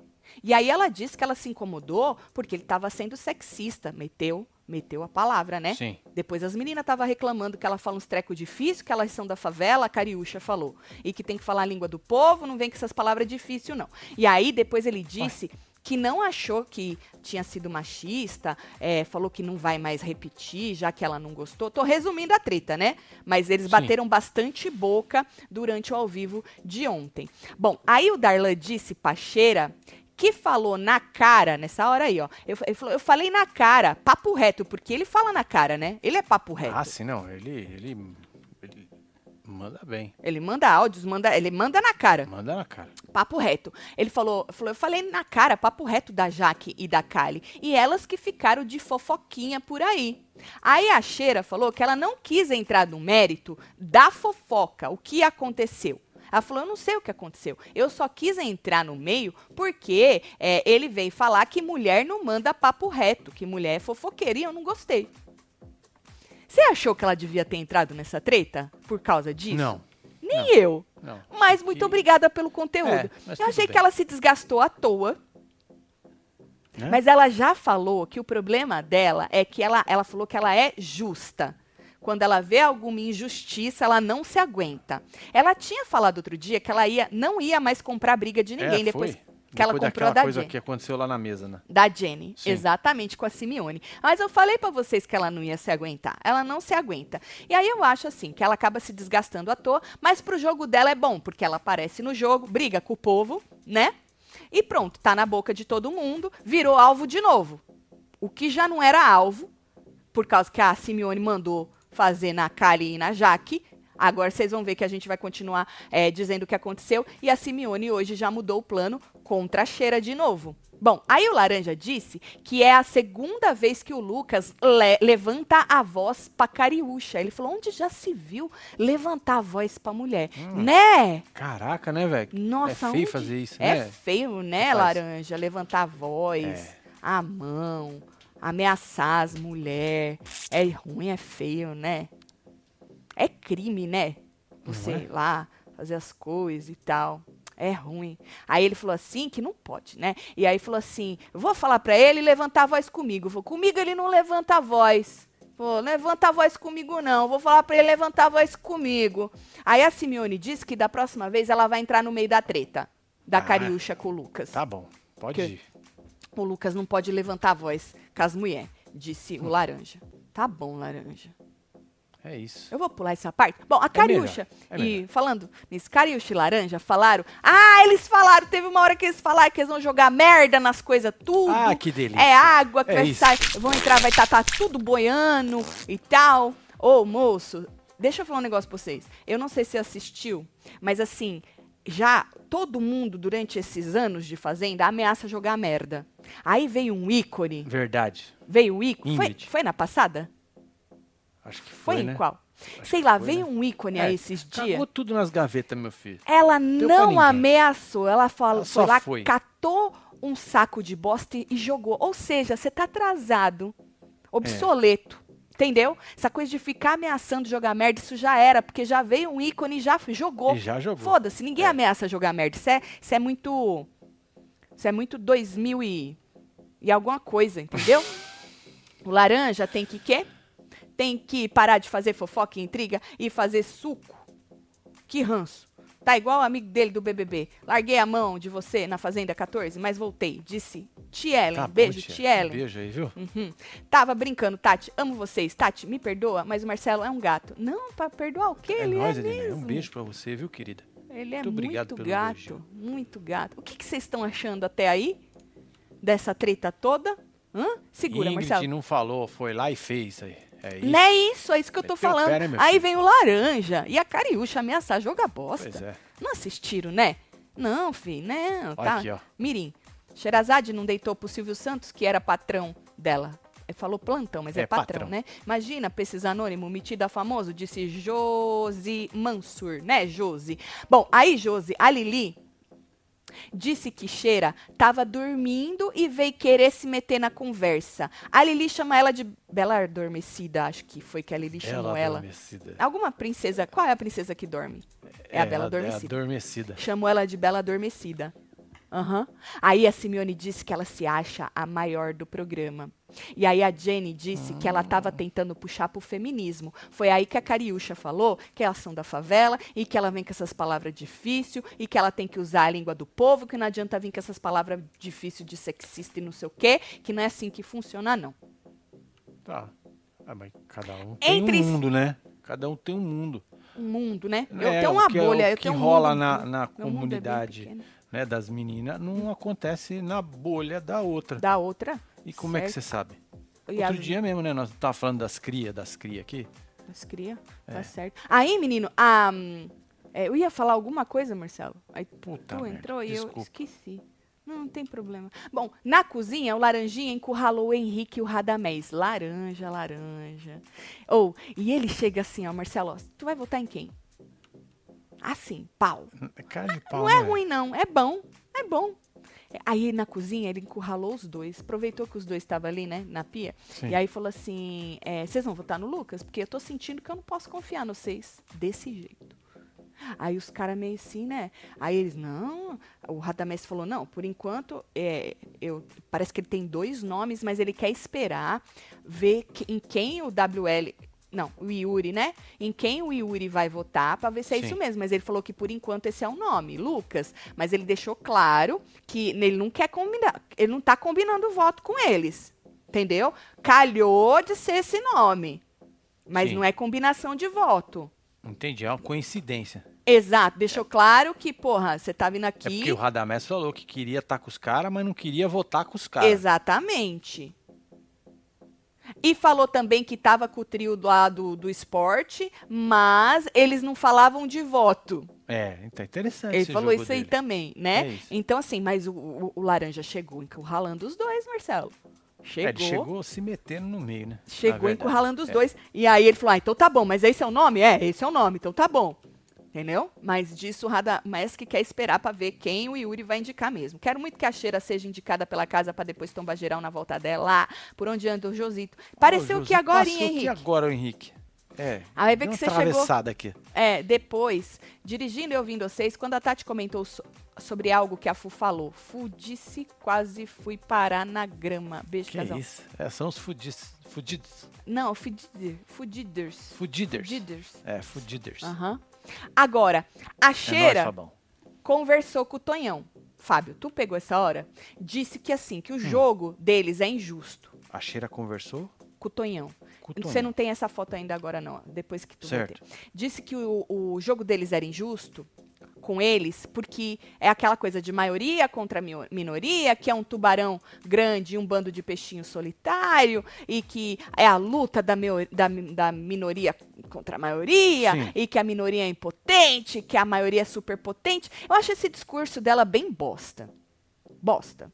E aí ela disse que ela se incomodou porque ele estava sendo sexista, meteu meteu a palavra, né? Sim. Depois as meninas estavam reclamando que ela fala uns trecos difíceis, que elas são da favela, a Cariúcha falou. E que tem que falar a língua do povo, não vem com essas palavras difíceis, não. E aí depois ele disse que não achou que tinha sido machista, é, falou que não vai mais repetir, já que ela não gostou. Tô resumindo a treta, né? Mas eles Sim. bateram bastante boca durante o ao vivo de ontem. Bom, aí o Darlan disse, Pacheira, que falou na cara, nessa hora aí, ó. Eu, ele falou, eu falei na cara, papo reto, porque ele fala na cara, né? Ele é papo reto. Ah, sim, não. Ele, ele, ele manda bem. Ele manda áudios, manda, ele manda na cara. Manda na cara. Papo reto. Ele falou, falou, eu falei na cara, papo reto da Jaque e da Kali. E elas que ficaram de fofoquinha por aí. Aí a Cheira falou que ela não quis entrar no mérito da fofoca, o que aconteceu. Ela falou, eu não sei o que aconteceu. Eu só quis entrar no meio porque é, ele veio falar que mulher não manda papo reto, que mulher é fofoqueira. E eu não gostei. Você achou que ela devia ter entrado nessa treta por causa disso? Não. Nem eu. Não. Mas muito Que- obrigada pelo conteúdo. É, eu achei bem. que ela se desgastou à toa. Né? Mas ela já falou que o problema dela é que ela, ela falou que ela é justa. Quando ela vê alguma injustiça, ela não se aguenta. Ela tinha falado outro dia que ela ia, não ia mais comprar briga de ninguém É, depois foi. Que ela Depois comprou daquela da coisa Jenny. que aconteceu lá na mesa, né? Da Jenny, Sim. exatamente, com a Simeone. Mas eu falei pra vocês que ela não ia se aguentar. Ela não se aguenta. E aí eu acho assim, que ela acaba se desgastando à toa, mas pro jogo dela é bom, porque ela aparece no jogo, briga com o povo, né? E pronto, tá na boca de todo mundo, virou alvo de novo. O que já não era alvo, por causa que a Simeone mandou fazer na Kali e na Jaque. Agora vocês vão ver que a gente vai continuar é, dizendo o que aconteceu. E a Simeone hoje já mudou o plano contra a Cheira de novo. Bom, aí o Laranja disse que é a segunda vez que o Lucas le- levanta a voz pra Cariúcha. Ele falou, onde já se viu levantar a voz pra mulher? Né? Caraca, né, velho? Nossa, é feio onde- fazer isso, É né? feio, né, Faz. Laranja? Levantar a voz, É. a mão, ameaçar as mulheres. É ruim, é feio, né? É crime, né? Você é? ir lá, fazer as coisas e tal. É ruim. Aí ele falou assim, que não pode, né? E aí falou assim, vou falar pra ele levantar a voz comigo. Vou, comigo ele não levanta a voz. Pô, levanta a voz comigo não. Vou falar pra ele levantar a voz comigo. Aí a Simeone disse que da próxima vez ela vai entrar no meio da treta. Da Ah. Cariúcha com o Lucas. Tá bom, pode Que- ir. O Lucas não pode levantar a voz com as mulheres, disse o Laranja. Tá bom, Laranja. É isso. Eu vou pular essa parte. Bom, a Cariúcha melhor, é e falando nisso, Cariúcha e Laranja falaram. Ah, eles falaram, teve uma hora que eles falaram que eles vão jogar merda nas coisas tudo. Ah, que delícia. É água que É vai isso. sair, vão entrar, vai estar tá, tudo boiando e tal. Ô, moço, deixa eu falar um negócio pra vocês. Eu não sei se você assistiu, mas assim, já todo mundo durante esses anos de Fazenda ameaça jogar merda. Aí veio um ícone, Verdade. veio um ícone. Foi, foi na passada? Acho que Foi, foi, em né? qual? Acho Sei lá, foi, veio né? um ícone É, aí esses dias. Cagou tudo nas gavetas, meu filho. Ela Deu não ameaçou, ela falou, Ela foi lá, foi. catou um saco de bosta e, jogou. Ou seja, você tá atrasado, obsoleto. Entendeu? Essa coisa de ficar ameaçando jogar merda, isso já era, porque já veio um ícone e já jogou. E já jogou. Foda-se, ninguém É. ameaça jogar merda. Isso é, isso é muito. Isso é muito 2000 e, e alguma coisa, entendeu? o laranja tem que quê? Tem que parar de fazer fofoca e intriga e fazer suco. Que ranço. Tá igual o amigo dele do BBB. Larguei a mão de você na Fazenda 14, mas voltei. Disse Tielen. Tá Beijo. Tielen. Beijo aí, viu? Uhum. Tava brincando, Tati. Amo vocês. Tati, me perdoa, mas o Marcelo é um gato. Não, pra perdoar o quê? É Ele nóis, é. Um beijo pra você, viu, querida? Ele é Muito obrigado muito pelo gato. elogio. Muito gato. O que que vocês estão achando até aí? Dessa treta toda? Hã? Segura, Ingrid Marcelo. não falou, foi lá e fez aí. É isso. Não é isso, é isso que eu tô Meteu falando. pé, né, aí filho? vem o laranja e a cariúcha ameaçar jogar bosta. Pois é. Não assistiram, né? Não, filho, não. Olha Tá. aqui, ó. Mirim, Sherazade não deitou pro Silvio Santos, que era patrão dela. Ele falou plantão, mas é, É, patrão, patrão. né? Imagina, pra esses anônimos, metida famoso, disse Josi Mansur, né, Josi? Bom, aí, Josi, a Lili Disse que Cheira estava dormindo e veio querer se meter na conversa. A Lili chama ela de Bela Adormecida, acho que foi que a Lili chamou ela. adormecida. Alguma princesa. Qual é a princesa que dorme? É, a Bela Adormecida. É adormecida. Chamou ela de Bela Adormecida. Aham. Aí a Simeone disse que ela se acha a maior do programa. E aí a Jenny disse que ela estava tentando puxar pro feminismo. Foi aí que a Cariúcha falou que elas são da favela e que ela vem com essas palavras difíceis e que ela tem que usar a língua do povo, que não adianta vir com essas palavras difíceis de sexista e não sei o quê, que não é assim que funciona, não. Tá. Ah, mas cada um tem Entre- um mundo, né? Cada um tem um mundo. Um mundo, né? Eu É, tenho o uma que é- bolha, o eu que tenho um rola mundo- na, na é comunidade. Né, das meninas não acontece na bolha da outra. Da outra. E como é que você certo. sabe? E Outro as- dia mesmo, né? Nós tava falando das cria, das cria aqui. As cria, É. tá certo. Aí, menino, a, é, eu ia falar alguma coisa, Marcelo. Aí Puta tu merda, entrou e eu esqueci. Não, não tem problema. Bom, na cozinha, o Laranjinha encurralou o Henrique e o Radamés. Laranja, laranja. Ou, e ele chega assim, ó, Marcelo, ó, tu vai votar em quem? Assim, pau. É cara de pau, Não é né? ruim, não. É bom. É bom. Aí na cozinha ele encurralou os dois, aproveitou que os dois estavam ali, né, na pia, Sim. e aí falou assim: é, vocês vão votar no Lucas? Porque eu tô sentindo que eu não posso confiar no vocês desse jeito. Aí os caras meio assim, né? Aí eles, não. O Radamés falou, não, por enquanto, é, eu, parece que ele tem dois nomes, mas ele quer esperar ver que- em quem o WL. Não, o Yuri, né? Em quem o Yuri vai votar pra ver se é Sim. isso mesmo. Mas ele falou que por enquanto esse é o nome, Lucas. Mas ele deixou claro que ele não quer combinar. Ele não tá combinando o voto com eles. Entendeu? Calhou de ser esse nome. Mas Sim. não é combinação de voto. Entendi, é uma coincidência. Exato, deixou claro que, porra, você tá vindo É aqui. porque o Radamés falou que queria estar com os caras, mas não queria votar com os caras. Exatamente. E falou também que tava com o trio lá do, do esporte, mas eles não falavam de voto. É, então é interessante Ele falou isso aí dele. também, né? É. Então, assim, mas o, o- o Laranja chegou encurralando os dois, Marcelo. É, Chegou. ele chegou se metendo no meio, né? Chegou encurralando os É. dois. E aí ele falou: ah, então tá bom, mas esse é o nome? É, esse é o nome, então tá bom. Entendeu? Mas disso o Radamés que quer esperar pra ver quem o Yuri vai indicar mesmo. Quero muito que a Cheira seja indicada pela casa pra depois tombar geral na volta dela, lá, por onde anda o Josito. Pareceu Ô, que agora, hein, Henrique? agora, o Henrique. É. Aí vê deu que uma você chegou- aqui. É, depois, dirigindo e ouvindo vocês, quando a Tati comentou so- sobre algo que a Fu falou, Fu disse quase fui parar na grama. Beijo, Que casal. isso? É, são os fudis, fudidos. Não, fudider, fudiders. Fudiders. Fudiders. É, fudiders. Aham. Agora, a É nóis, Cheira Fabão. conversou com o Tonhão. Fábio, tu pegou essa hora? Disse que assim, Hum. que o jogo deles é injusto A Cheira conversou com o Tonhão. Você não tem essa foto ainda agora, não. Depois que tu vai Certo. ter. Disse que o, o jogo deles era injusto com eles, porque é aquela coisa de maioria contra minoria, que é um tubarão grande e um bando de peixinho solitário, e que é a luta da, da da minoria contra a maioria, Sim. e que a minoria é impotente, que a maioria é super potente. Eu acho esse discurso dela bem bosta. Bosta.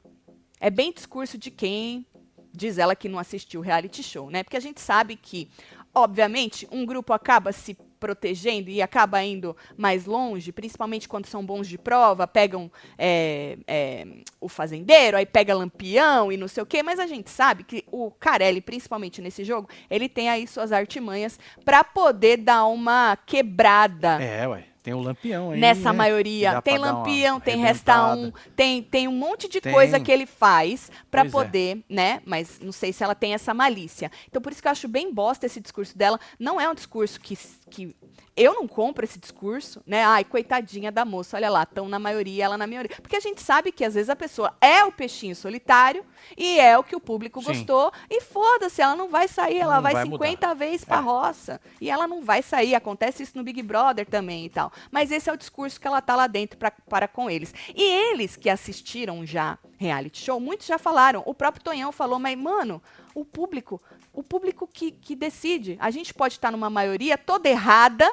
É bem discurso de quem diz ela que não assistiu o reality show, né? Porque a gente sabe que, obviamente, um grupo acaba se protegendo e acaba indo mais longe, principalmente quando são bons de prova, pegam é, é, o fazendeiro, aí pega lampião e não sei o quê, mas a gente sabe que o Carelli, principalmente nesse jogo, ele tem aí suas artimanhas para poder dar uma quebrada É, ué. Tem o Lampião aí. nessa né? Maioria. Tem lampião, tem resta um, arrebentada. tem, tem um monte de Tem. coisa que ele faz pra Pois é. poder, né? Mas não sei se ela tem essa malícia. Então por isso que eu acho bem bosta esse discurso dela. Não é um discurso que, que eu não compro esse discurso, né? Ai, coitadinha da moça, olha lá, estão na maioria, ela na maioria. Porque a gente sabe que às vezes a pessoa é o peixinho solitário e é o que o público Sim. gostou e foda-se, ela não vai sair, ela vai, vai 50 vezes pra É. roça e ela não vai sair. Acontece isso no Big Brother também e tal. Mas esse é o discurso que ela tá lá dentro pra, para com eles. E eles que assistiram já reality show, muitos já falaram. O próprio Tonhão falou, mas, mano, o público, o público que, que decide. A gente pode estar numa maioria toda errada,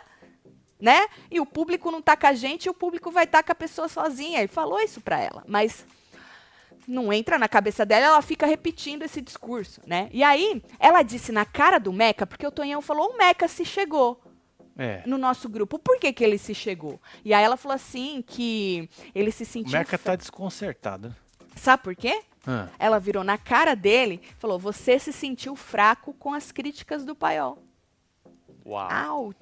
né? E o público não tá com a gente e o público vai estar com a pessoa sozinha. Ele falou isso pra ela. Mas não entra na cabeça dela, ela fica repetindo esse discurso, né? E aí, ela disse na cara do Meca, porque o Tonhão falou, o Meca se chegou. É. no nosso grupo. Por que, que ele se chegou? E aí ela falou assim que ele se O sentiu. Meca fra- tá desconcertado. Sabe por quê? Ah, Ela virou na cara dele e falou: Você se sentiu fraco com as críticas do paiol. Uau.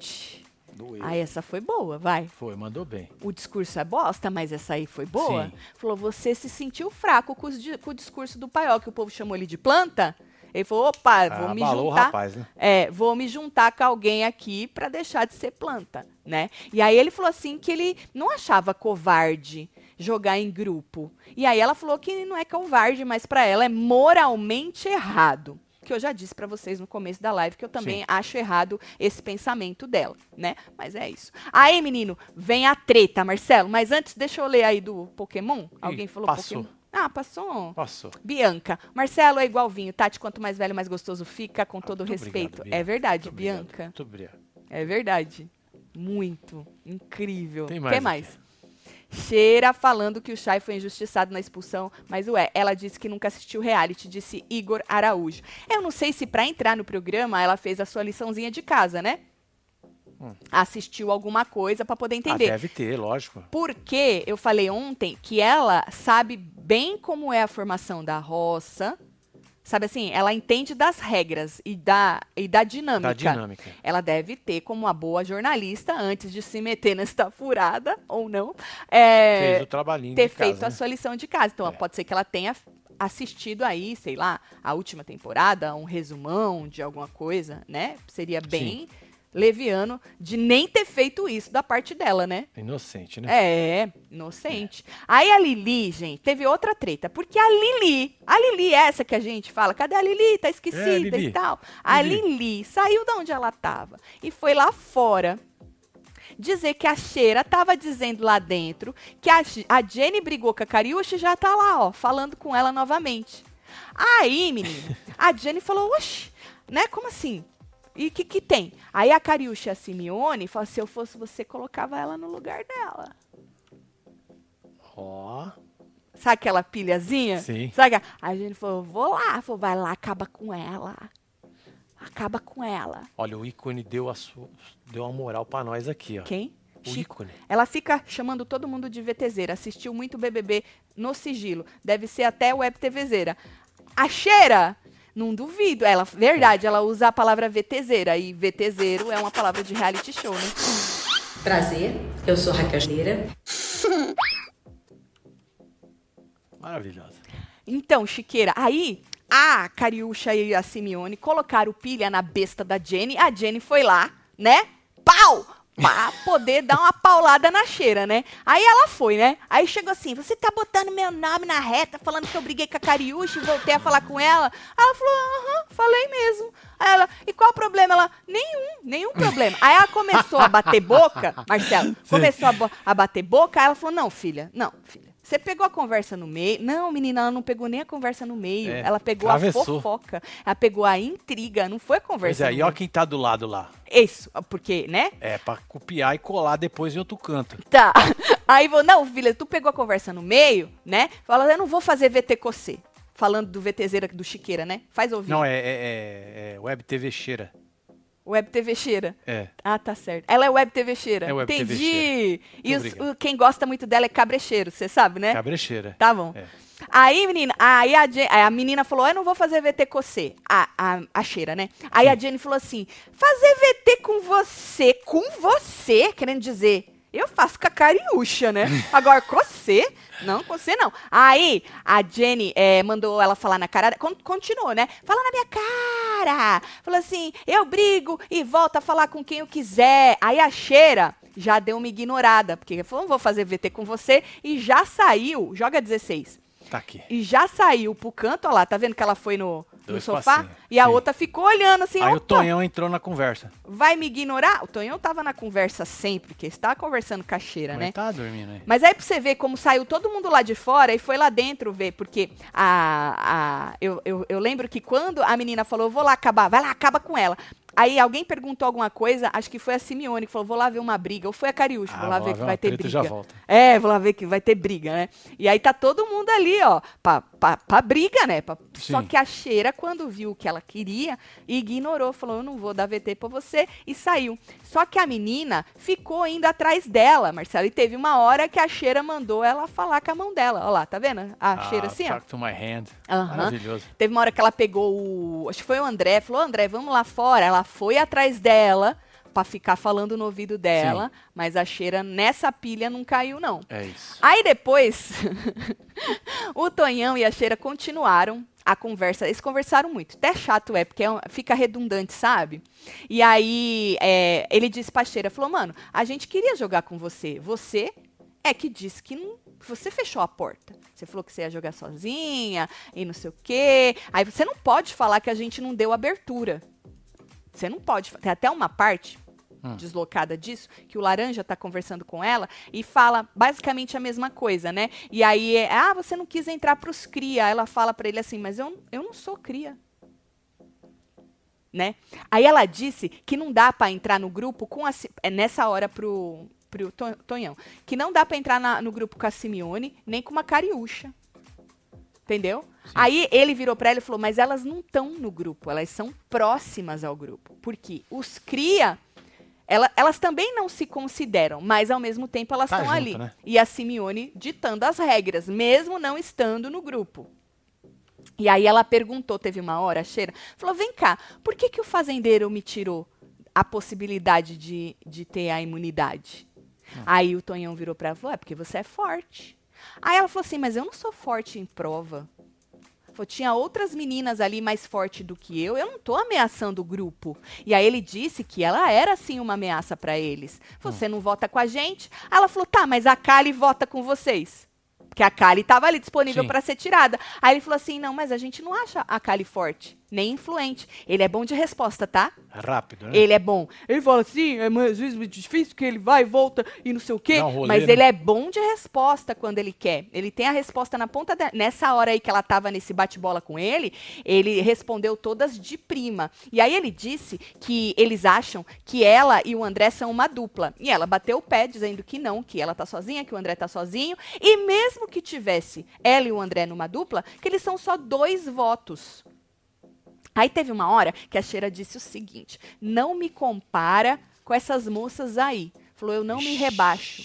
Doeu. Aí essa foi boa, vai. Foi, mandou bem. O discurso é bosta, mas essa aí foi boa. Sim. Falou: Você se sentiu fraco com, os com o discurso do paiol, que o povo chamou ele de planta. Ele falou: Opa, vou Ah, me juntar. rapaz, né? É, vou me juntar com alguém aqui pra deixar de ser planta, né? E aí ele falou assim que ele não achava covarde jogar em grupo. E aí ela falou que não é covarde, mas pra ela é moralmente errado. Que eu já disse pra vocês no começo da live que eu também Sim. acho errado esse pensamento dela, né? Mas é isso. Aí, menino, vem a treta, Marcelo. Mas antes, deixa eu ler aí do Pokémon. Alguém falou passou. Pokémon? Ah, passou. Passou. Bianca, Marcelo é igual vinho. Tati, quanto mais velho, mais gostoso fica, com todo Ah, Muito respeito. obrigado, é verdade, Muito obrigado. Bianca. Muito obrigado. É verdade. Muito. Incrível. Tem O mais que aqui. Cheira falando que o Chay foi injustiçado na expulsão, mas ué, ela disse que nunca assistiu reality, disse Igor Araújo. Eu não sei se pra entrar no programa ela fez a sua liçãozinha de casa, né? Assistiu alguma coisa pra poder Hum. Ah, entender. deve ter, lógico. Porque eu falei ontem que ela sabe bem como é a formação da roça. Sabe assim, ela entende das regras e da, e da dinâmica. Da dinâmica. Ela deve ter, como uma boa jornalista, antes de se meter nesta furada, ou não, é, Fez o trabalhinho ter de casa, feito a né? sua lição de casa. Então, É. pode ser que ela tenha assistido aí, sei lá, a última temporada, um resumão de alguma coisa, né? Seria bem leviano de nem ter feito isso da parte dela, né? Inocente, né? É, inocente. Aí a Lili, gente, teve outra treta. Porque a Lili, a Lili é essa que a gente fala, cadê a Lili? Tá esquecida É, Lili. e tal. A Lili. Lili saiu de onde ela tava e foi lá fora dizer que a Cheira tava dizendo lá dentro que a, a Jenny brigou com a Cariúcha e já tá lá, ó, falando com ela novamente. Aí, menino, a Jenny falou, oxe, né, como assim? E o que que tem? Aí a Cariúcha a Simeone falou, se eu fosse você, colocava ela no lugar dela. Ó. Sabe aquela pilhazinha? Sim. Sabe? aquela- Aí a gente falou, vou lá. Falou, vai lá, acaba com ela. Acaba com ela. Olha, o ícone deu, a su... deu uma moral pra nós aqui, ó. Quem? O Chico. ícone. Ela fica chamando todo mundo de VTZera. Assistiu muito BBB no sigilo. Deve ser até web TVzeira. A cheira? Não duvido. Ela, verdade, ela usa a palavra VTZera. E VTZero é uma palavra de reality show, né? Prazer, eu sou Raquel Schneira. Maravilhosa. Então, Chiqueira, aí a Cariúcha e a Simeone colocaram pilha na besta da Jenny. A Jenny foi lá, né? Pau! Pra poder dar uma paulada na cheira, né? Aí ela foi, né? Aí chegou assim: você tá botando meu nome na reta, falando que eu briguei com a Cariúcha e voltei a falar com ela. Aí ela falou: aham, falei mesmo. Aí ela, e qual o problema? Ela, nenhum, nenhum problema. Aí ela começou a bater boca, Marcelo, começou a, a bater boca, aí ela falou: não, filha, não, filha. Você pegou a conversa no meio. Não, menina, ela não pegou nem a conversa no meio. É, ela pegou a atravessou. fofoca. Ela pegou a intriga, não foi a Pois conversa. é, no e olha quem tá do lado lá. Isso, porque, né? É, pra copiar e colar depois em outro canto. Tá. Aí vou, não, filha, tu pegou a conversa no meio, né? Fala, eu não vou fazer VT com você. Falando do VTZera do Chiqueira, né? Faz ouvir. Não, é, é, é- é Web TV cheira. Web TV Cheira. É. Ah, tá certo. Ela é Web TV Cheira. É Web TV Entendi. Cheira. E os- o- quem gosta muito dela é Cabrecheiro, você sabe, né? Cabrecheira. Tá bom. É. Aí, menina, aí a, Je- aí a menina falou: Eu não vou fazer VT com você. A, a, a cheira, né? Aí a Jenny falou assim: Fazer VT com você, com você, querendo dizer. Eu faço com a Cariúcha, né? Agora com você, não, com você não. Aí a Jenny eh, mandou ela falar na cara. con- Continuou, né? Fala na minha cara. Falou assim: eu brigo e volto a falar com quem eu quiser. Aí a cheira já deu uma ignorada, porque falou: não vou fazer VT com você. E já saiu, joga 16 Tá aqui. e já saiu pro canto, ó lá, tá vendo que ela foi no, no sofá? passinhos, E a sim. outra ficou olhando assim, Aí o Tonhão entrou na conversa. vai me ignorar? O Tonhão tava na conversa sempre, porque estava conversando com a cheira, Mas né? tá dormindo aí. Mas aí pra você ver como saiu todo mundo lá de fora e foi lá dentro ver, porque a, a, eu, eu, eu lembro que quando a menina falou, eu vou lá acabar, vai lá, acaba com ela. Aí alguém perguntou alguma coisa, acho que foi a Simeone que falou, vou lá ver uma briga. Ou foi a Cariúcha, Ah, vou lá ver que vai ter briga. já volto. É, vou lá ver que vai ter briga, né? E aí tá todo mundo ali, ó, pra, pra, pra briga, né? Pra- só que a Cheira, quando viu o que ela queria, ignorou, falou, eu não vou dar VT pra você, e saiu. Só que a menina ficou indo atrás dela, Marcelo, e teve uma hora que a Cheira mandou ela falar com a mão dela. Ó lá, tá vendo? A Cheira assim, ó. Talk to my hand. Maravilhoso. Teve uma hora que ela pegou o. Acho que foi o André, falou: André, vamos lá fora. Ela foi atrás dela pra ficar falando no ouvido dela, mas a cheira nessa pilha não caiu, não. É isso. Aí depois, o Tonhão e a Cheira continuaram a conversa. Eles conversaram muito. Até chato é, porque é um- fica redundante, sabe? E aí é, ele disse pra Cheira, falou, mano, a gente queria jogar com você. Você é que disse que não, você fechou a porta. Você falou que você ia jogar sozinha e não sei o quê. Aí você não pode falar que a gente não deu abertura. Você não pode. Tem até uma parte deslocada disso, que o Laranja tá conversando com ela e fala basicamente a mesma coisa, né? E aí, é, ah, você não quis entrar pros cria. Ela fala pra ele assim, mas eu, eu não sou cria. Né? Aí ela disse que não dá pra entrar no grupo com a, é nessa hora pro, pro To- Tonhão, que não dá pra entrar na- no grupo com a Simeone, nem com uma cariúcha. Entendeu? Aí ele virou pra ela e falou: Mas elas não estão no grupo, elas são próximas ao grupo. Porque os cria, ela- elas também não se consideram, mas ao mesmo tempo elas Tá estão junto, ali. né? E a Simeone ditando as regras, mesmo não estando no grupo. E aí ela perguntou, teve uma hora, a Cheira, falou: vem cá, por que, que o fazendeiro me tirou a possibilidade de, de ter a imunidade? Aí o Tonhão virou pra ela e falou: é porque você é forte. Aí ela falou assim: mas eu não sou forte em prova. Tinha outras meninas ali mais forte do que eu, eu não tô ameaçando o grupo. E aí ele disse que ela era sim uma ameaça pra eles. Falou, você não vota com a gente? Aí ela falou, tá, mas a Kali vota com vocês. Porque a Kali tava ali disponível pra ser tirada. Aí ele falou assim, não, mas a gente não acha a Kali forte, nem influente. Ele é bom de resposta, tá? Rápido, né? Ele é bom. Ele fala assim, é às vezes muito difícil que ele vai e volta e não sei o quê. Um rolê, mas né? ele é bom de resposta quando ele quer. Ele tem a resposta na ponta da... Nessa hora aí que ela tava nesse bate-bola com ele, ele respondeu todas de prima. E aí ele disse que eles acham que ela e o André são uma dupla. E ela bateu o pé dizendo que não, que ela tá sozinha, que o André tá sozinho. E mesmo que tivesse ela e o André numa dupla, que eles são só dois votos. Aí teve uma hora que a Cheira disse o seguinte: não me compara com essas moças aí. Falou, eu não me rebaixo.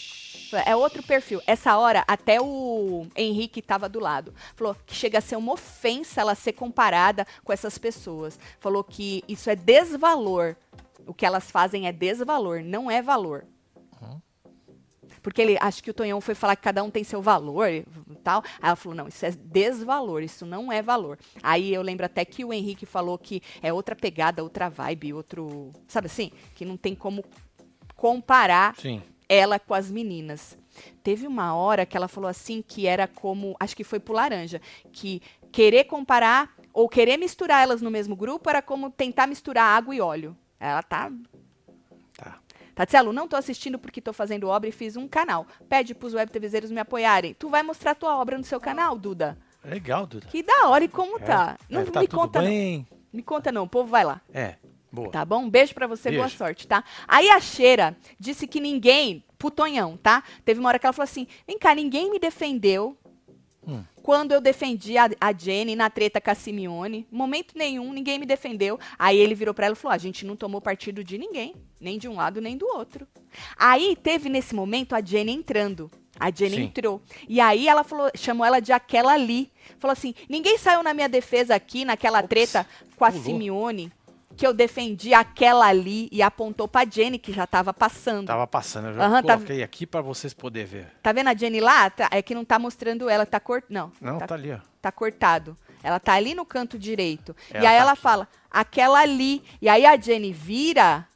É outro perfil. Essa hora, até o Henrique estava do lado. Falou que chega a ser uma ofensa ela ser comparada com essas pessoas. Falou que isso é desvalor. O que elas fazem é desvalor, não é valor. Porque ele acho que o Tonhão foi falar que cada um tem seu valor e tal. Aí ela falou: não, isso é desvalor, isso não é valor. Aí eu lembro até que o Henrique falou que é outra pegada, outra vibe, outro. Sabe assim? Que não tem como comparar Sim. ela com as meninas. Teve uma hora que ela falou assim que era como, acho que foi pro laranja, que querer comparar ou querer misturar elas no mesmo grupo era como tentar misturar água e óleo. Ela tá Tá. Tatielo, não tô assistindo porque tô fazendo obra e fiz um canal. Pede pros web TVzeiros me apoiarem. Tu vai mostrar tua obra no seu canal, Duda? Legal, Duda. Que da hora e como tá? É, Não é, tá me conta não. bem? Me conta não, o povo vai lá. É, boa. Tá bom? Um beijo pra você, boa Beijo. sorte, tá? Aí a Cheira disse que ninguém, putonhão, tá? Teve uma hora que ela falou assim: vem cá, ninguém me defendeu. Quando eu defendi a, a Jenny na treta com a Simeone. Momento nenhum, ninguém me defendeu. Aí ele virou pra ela e falou: a gente não tomou partido de ninguém, nem de um lado nem do outro. Aí teve nesse momento a Jenny entrando. A Jenny Sim. entrou. E aí ela falou, chamou ela de aquela ali. Falou assim: ninguém saiu na minha defesa aqui, naquela Ops, treta com a pulou. Simeone, que eu defendi aquela ali e apontou pra Jenny, que já tava passando. Tava passando, eu já tá- coloquei aqui pra vocês poderem ver. Tá vendo a Jenny lá? Tá- é que não tá mostrando ela, tá cort... Não, Não, tá, tá, ali, ó. tá cortado. Ela tá ali no canto direito. e Ela aí tá ela aqui. fala, aquela ali. E aí a Jenny vira.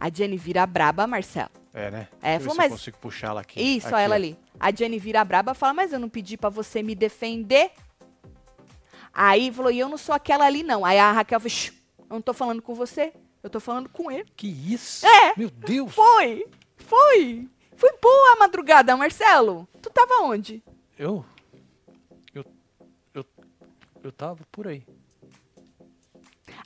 A Jenny vira braba, Marcelo. É, né? É, falou, mas- eu consigo puxar ela aqui. Isso, aqui, ó, ela ó. ali. A Jenny vira braba e fala, mas eu não pedi pra você me defender. Aí falou, e eu não sou aquela ali, não. Aí a Raquel "Shh, eu não tô falando com você, eu tô falando com ele. Que isso? É. Meu Deus. Foi! Foi! Foi boa a madrugada, Marcelo. Tu tava onde? Eu, eu, eu, eu tava por aí.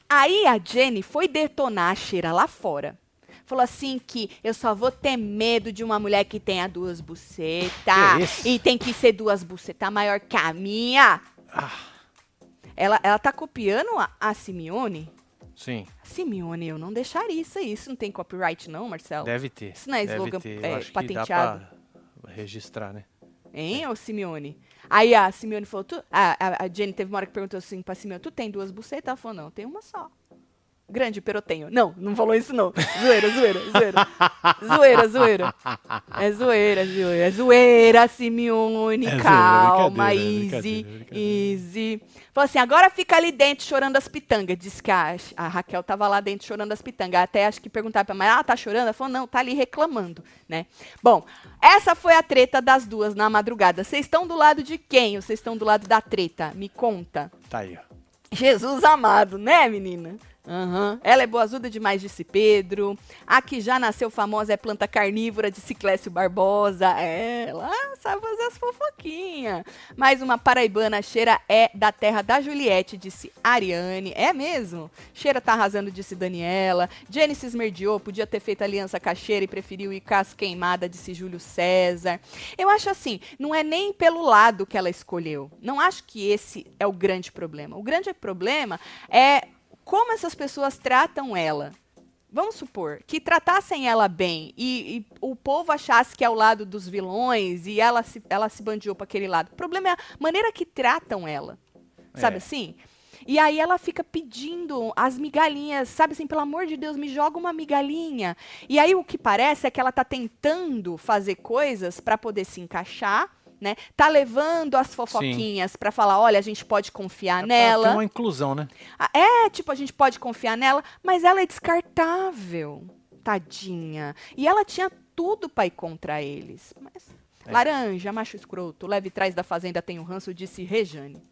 Aí a Jenny foi detonar a cheira lá fora. Falou assim que eu só vou ter medo de uma mulher que tenha duas bucetas. Isso? E tem que ser duas bucetas maior que a minha. Ah, Ela, ela tá copiando a, a Simeone? Sim, Simeone, eu não deixaria isso aí. Isso não tem copyright não, Marcelo? deve ter. Isso não é slogan, é, patenteado? registrar, né? Hein, ô Simeone? Aí a Simeone falou, tu, a, a, a Jenny teve uma hora que perguntou assim pra Simeone, tu tem duas bucetas? Ela falou, não, tem uma só. Grande, pero tenho. Não, não falou isso não. Zoeira, zoeira, zoeira. Zoeira, zoeira. É zoeira, zoeira. É zoeira, Simeone, É calma, brincadeira, brincadeira. easy. Falou assim, agora fica ali dentro chorando as pitangas. Disse que a, a Raquel tava lá dentro chorando as pitangas. Até acho que perguntaram pra mãe, ah, tá chorando? Ela falou, não, tá ali reclamando, né? Bom, essa foi a treta das duas na madrugada. Vocês estão do lado de quem? Vocês estão do lado da treta? Me conta. Tá aí, ó. Jesus amado, né, menina? Aham. Ela é boazuda demais, disse Pedro. A que já nasceu famosa é planta carnívora, disse Clécio Barbosa. É, ela sabe fazer as fofoquinhas. Mais uma paraibana, cheira é da terra da Juliette, disse Ariane. É mesmo? Cheira tá arrasando, disse Daniela. Jenny se esmerdiou, podia ter feito aliança com a cheira e preferiu ir com as queimada, disse Júlio César. Eu acho assim, não é nem pelo lado que ela escolheu. Não acho que esse é o grande problema. O grande problema é como essas pessoas tratam ela. Vamos supor que tratassem ela bem e, e o povo achasse que é ao lado dos vilões e ela se, ela se bandiou para aquele lado. O problema é a maneira que tratam ela. Sabe É. assim? E aí ela fica pedindo as migalhinhas, sabe assim, pelo amor de Deus, me joga uma migalhinha. E aí o que parece é que ela tá tentando fazer coisas para poder se encaixar, né? Tá levando as fofoquinhas para falar, olha, a gente pode confiar É nela. ter uma inclusão, né? Ah, É, tipo, a gente pode confiar nela, mas ela é descartável, tadinha. E ela tinha tudo pra ir contra eles. Mas, É. laranja, macho escroto, leve trás da fazenda tem um ranço, disse Rejane.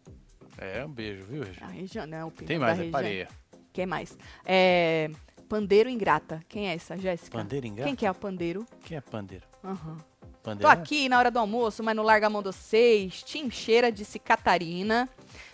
É, um beijo, viu, Regina? A Rejane, não, o Tem mais, é Rejane. pareia. Quem mais? É, pandeiro ingrata. Quem é essa, Jéssica? Pandeiro ingrato? Quem que é o pandeiro? Quem é pandeiro? Aham. Tô Pandeiro? é? aqui na hora do almoço, mas não larga a mão de vocês. Tim Cheira, disse Catarina.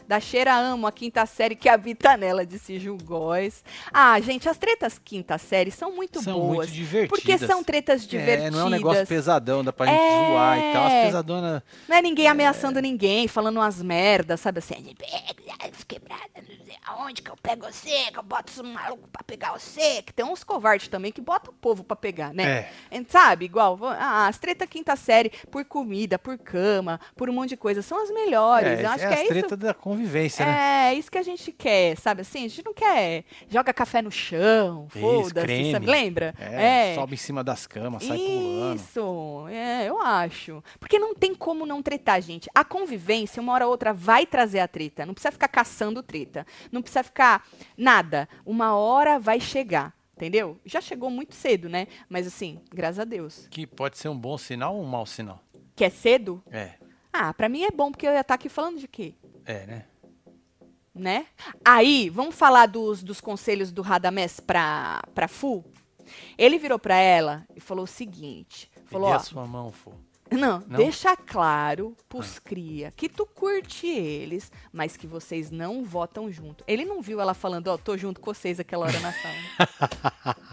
Da Cheira amo a quinta série que habita nela, disse Gil Góes. Ah, gente, as tretas quinta série são muito São boas. muito divertidas. porque são tretas divertidas. É, não é um negócio pesadão, dá pra gente É. zoar e tal. As pesadonas. Não é ninguém ameaçando ninguém, falando umas merdas, sabe assim? "Me pega, as quebradas, não sei aonde que eu pego você, que eu boto esse maluco pra pegar você. Que tem uns covardes também que botam o povo pra pegar, né? É. É, Sabe, igual, ah, as treta quinta série, por comida, por cama, por um monte de coisa, são as melhores. É, Eu acho é que é isso. Convivência, né? É, isso que a gente quer, sabe assim? A gente não quer. Joga café no chão, Isso, foda-se? Lembra? É, sobe em cima das camas, sai pulando. Isso, é, eu acho. Porque não tem como não tretar, gente. A convivência, uma hora ou outra, vai trazer a treta. Não precisa ficar caçando treta. Não precisa ficar nada. Uma hora vai chegar, entendeu? Já chegou muito cedo, né? Mas assim, graças a Deus. Que pode ser um bom sinal ou um mau sinal? Que é cedo? É, Ah, pra mim é bom, porque eu ia estar aqui falando de quê? É, né? né? Aí, vamos falar dos, dos conselhos do Radamés pra, pra Fu? Ele virou pra ela e falou o seguinte: falou, Dê ó, a sua mão, Fô. Não, Não? deixa claro pros cria que tu curte eles, mas que vocês não votam junto. Ele não viu ela falando, ó, tô junto com vocês aquela hora na sala.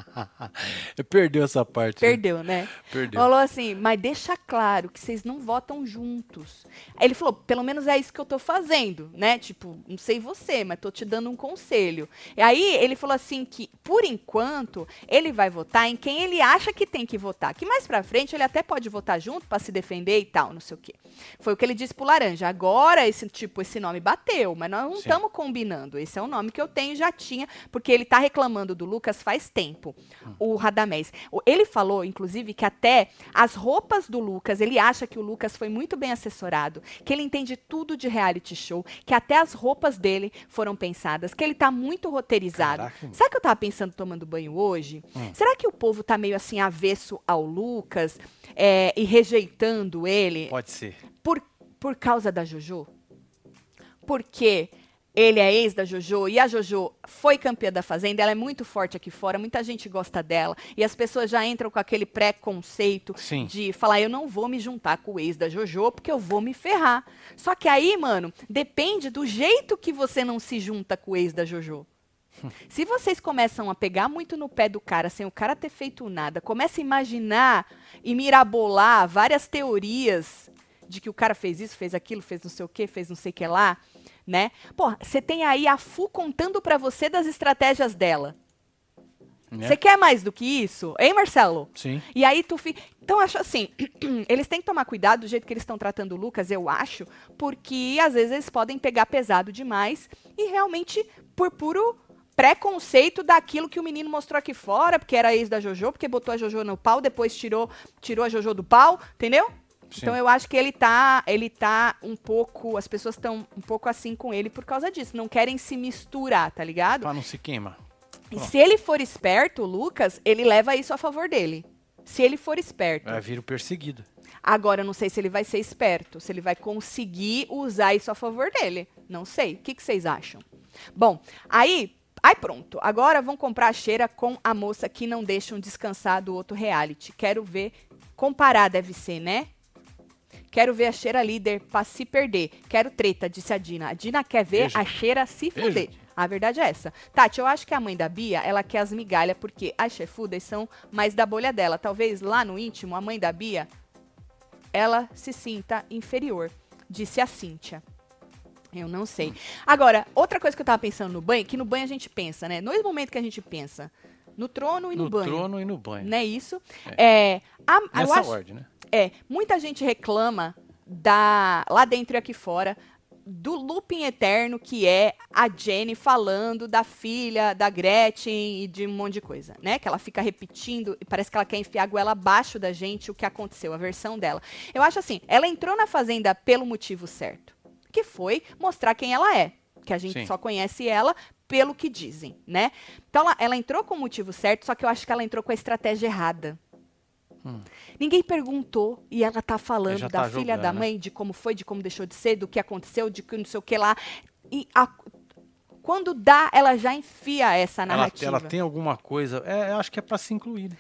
Perdeu essa parte. né? Perdeu, né? Perdeu. Falou assim, mas deixa claro que vocês não votam juntos. Aí ele falou, pelo menos é isso que eu tô fazendo, né? Tipo, não sei você, mas tô te dando um conselho. E aí ele falou assim que, por enquanto, ele vai votar em quem ele acha que tem que votar. Que mais pra frente ele até pode votar junto pra se defender e tal, não sei o quê. Foi o que ele disse pro Laranja. Agora, esse tipo, esse nome bateu, mas nós não estamos combinando. Esse é o nome que eu tenho, já tinha, porque ele tá reclamando do Lucas faz tempo, o Radamés. Ele falou, inclusive, que até as roupas do Lucas, ele acha que o Lucas foi muito bem assessorado, que ele entende tudo de reality show, que até as roupas dele foram pensadas, que ele tá muito roteirizado. Caraca. Sabe o que eu tava pensando tomando banho hoje? Será que o povo tá meio assim avesso ao Lucas é, e rejeitando ele? Pode ser. por, por causa da Jojo? Porque ele é ex da Jojo e a Jojo foi campeã da Fazenda, ela é muito forte aqui fora, muita gente gosta dela e as pessoas já entram com aquele preconceito Sim. de falar eu não vou me juntar com o ex da Jojo porque eu vou me ferrar. Só que aí, mano, depende do jeito que você não se junta com o ex da Jojo. Se vocês começam a pegar muito no pé do cara sem o cara ter feito nada, começa a imaginar e mirabolar várias teorias de que o cara fez isso, fez aquilo, fez não sei o que, fez não sei o que lá, né? Pô, você tem aí a Fu contando pra você das estratégias dela. Né? Você quer mais do que isso? Hein, Marcelo? Sim. E aí tu fica. Então, acho assim, eles têm que tomar cuidado do jeito que eles estão tratando o Lucas, eu acho, porque às vezes eles podem pegar pesado demais e realmente por puro preconceito daquilo que o menino mostrou aqui fora, porque era ex da Jojo, porque botou a Jojo no pau, depois tirou, tirou a Jojo do pau, entendeu? Sim. Então eu acho que ele tá, ele tá um pouco, as pessoas estão um pouco assim com ele por causa disso, não querem se misturar, tá ligado? Pra não se queima. E se ele for esperto, o Lucas, ele leva isso a favor dele. Se ele for esperto. Vai vir o perseguido. Agora, eu não sei se ele vai ser esperto, se ele vai conseguir usar isso a favor dele. Não sei. O que, que vocês acham? Bom, aí, aí pronto. Agora vão comprar a cheira com a moça que não deixam descansar do outro reality. Quero ver. Comparar deve ser, né? Quero ver a cheira líder pra se perder. Quero treta, disse a Dina. A Dina quer ver Veja. a cheira se Veja. fuder. A verdade é essa. Tati, eu acho que a mãe da Bia, ela quer as migalhas, porque as chefudas são mais da bolha dela. Talvez lá no íntimo, a mãe da Bia, ela se sinta inferior, disse a Cíntia. Eu não sei. Agora, outra coisa que eu tava pensando no banho, que no banho a gente pensa, né? No momento que a gente pensa no trono e no, No banho. trono e no banho. Não é isso? É. a- eu Nessa acho, ordem, né? é, muita gente reclama da lá dentro e aqui fora do looping eterno que é a Jenny falando da filha da Gretchen e de um monte de coisa, né? Que ela fica repetindo e parece que ela quer enfiar a goela abaixo da gente o que aconteceu, a versão dela. Eu acho assim, ela entrou na fazenda pelo motivo certo, que foi mostrar quem ela é, que a gente Sim. só conhece ela pelo que dizem, né? Então ela, ela entrou com o motivo certo, só que eu acho que ela entrou com a estratégia errada. Ninguém perguntou e ela tá falando já da tá filha jogando, da né? mãe, de como foi, de como deixou de ser, do que aconteceu, de que não sei o que lá. E a- quando dá, ela já enfia essa Ela, narrativa. ela tem alguma coisa. É, eu acho que é pra se incluir. né?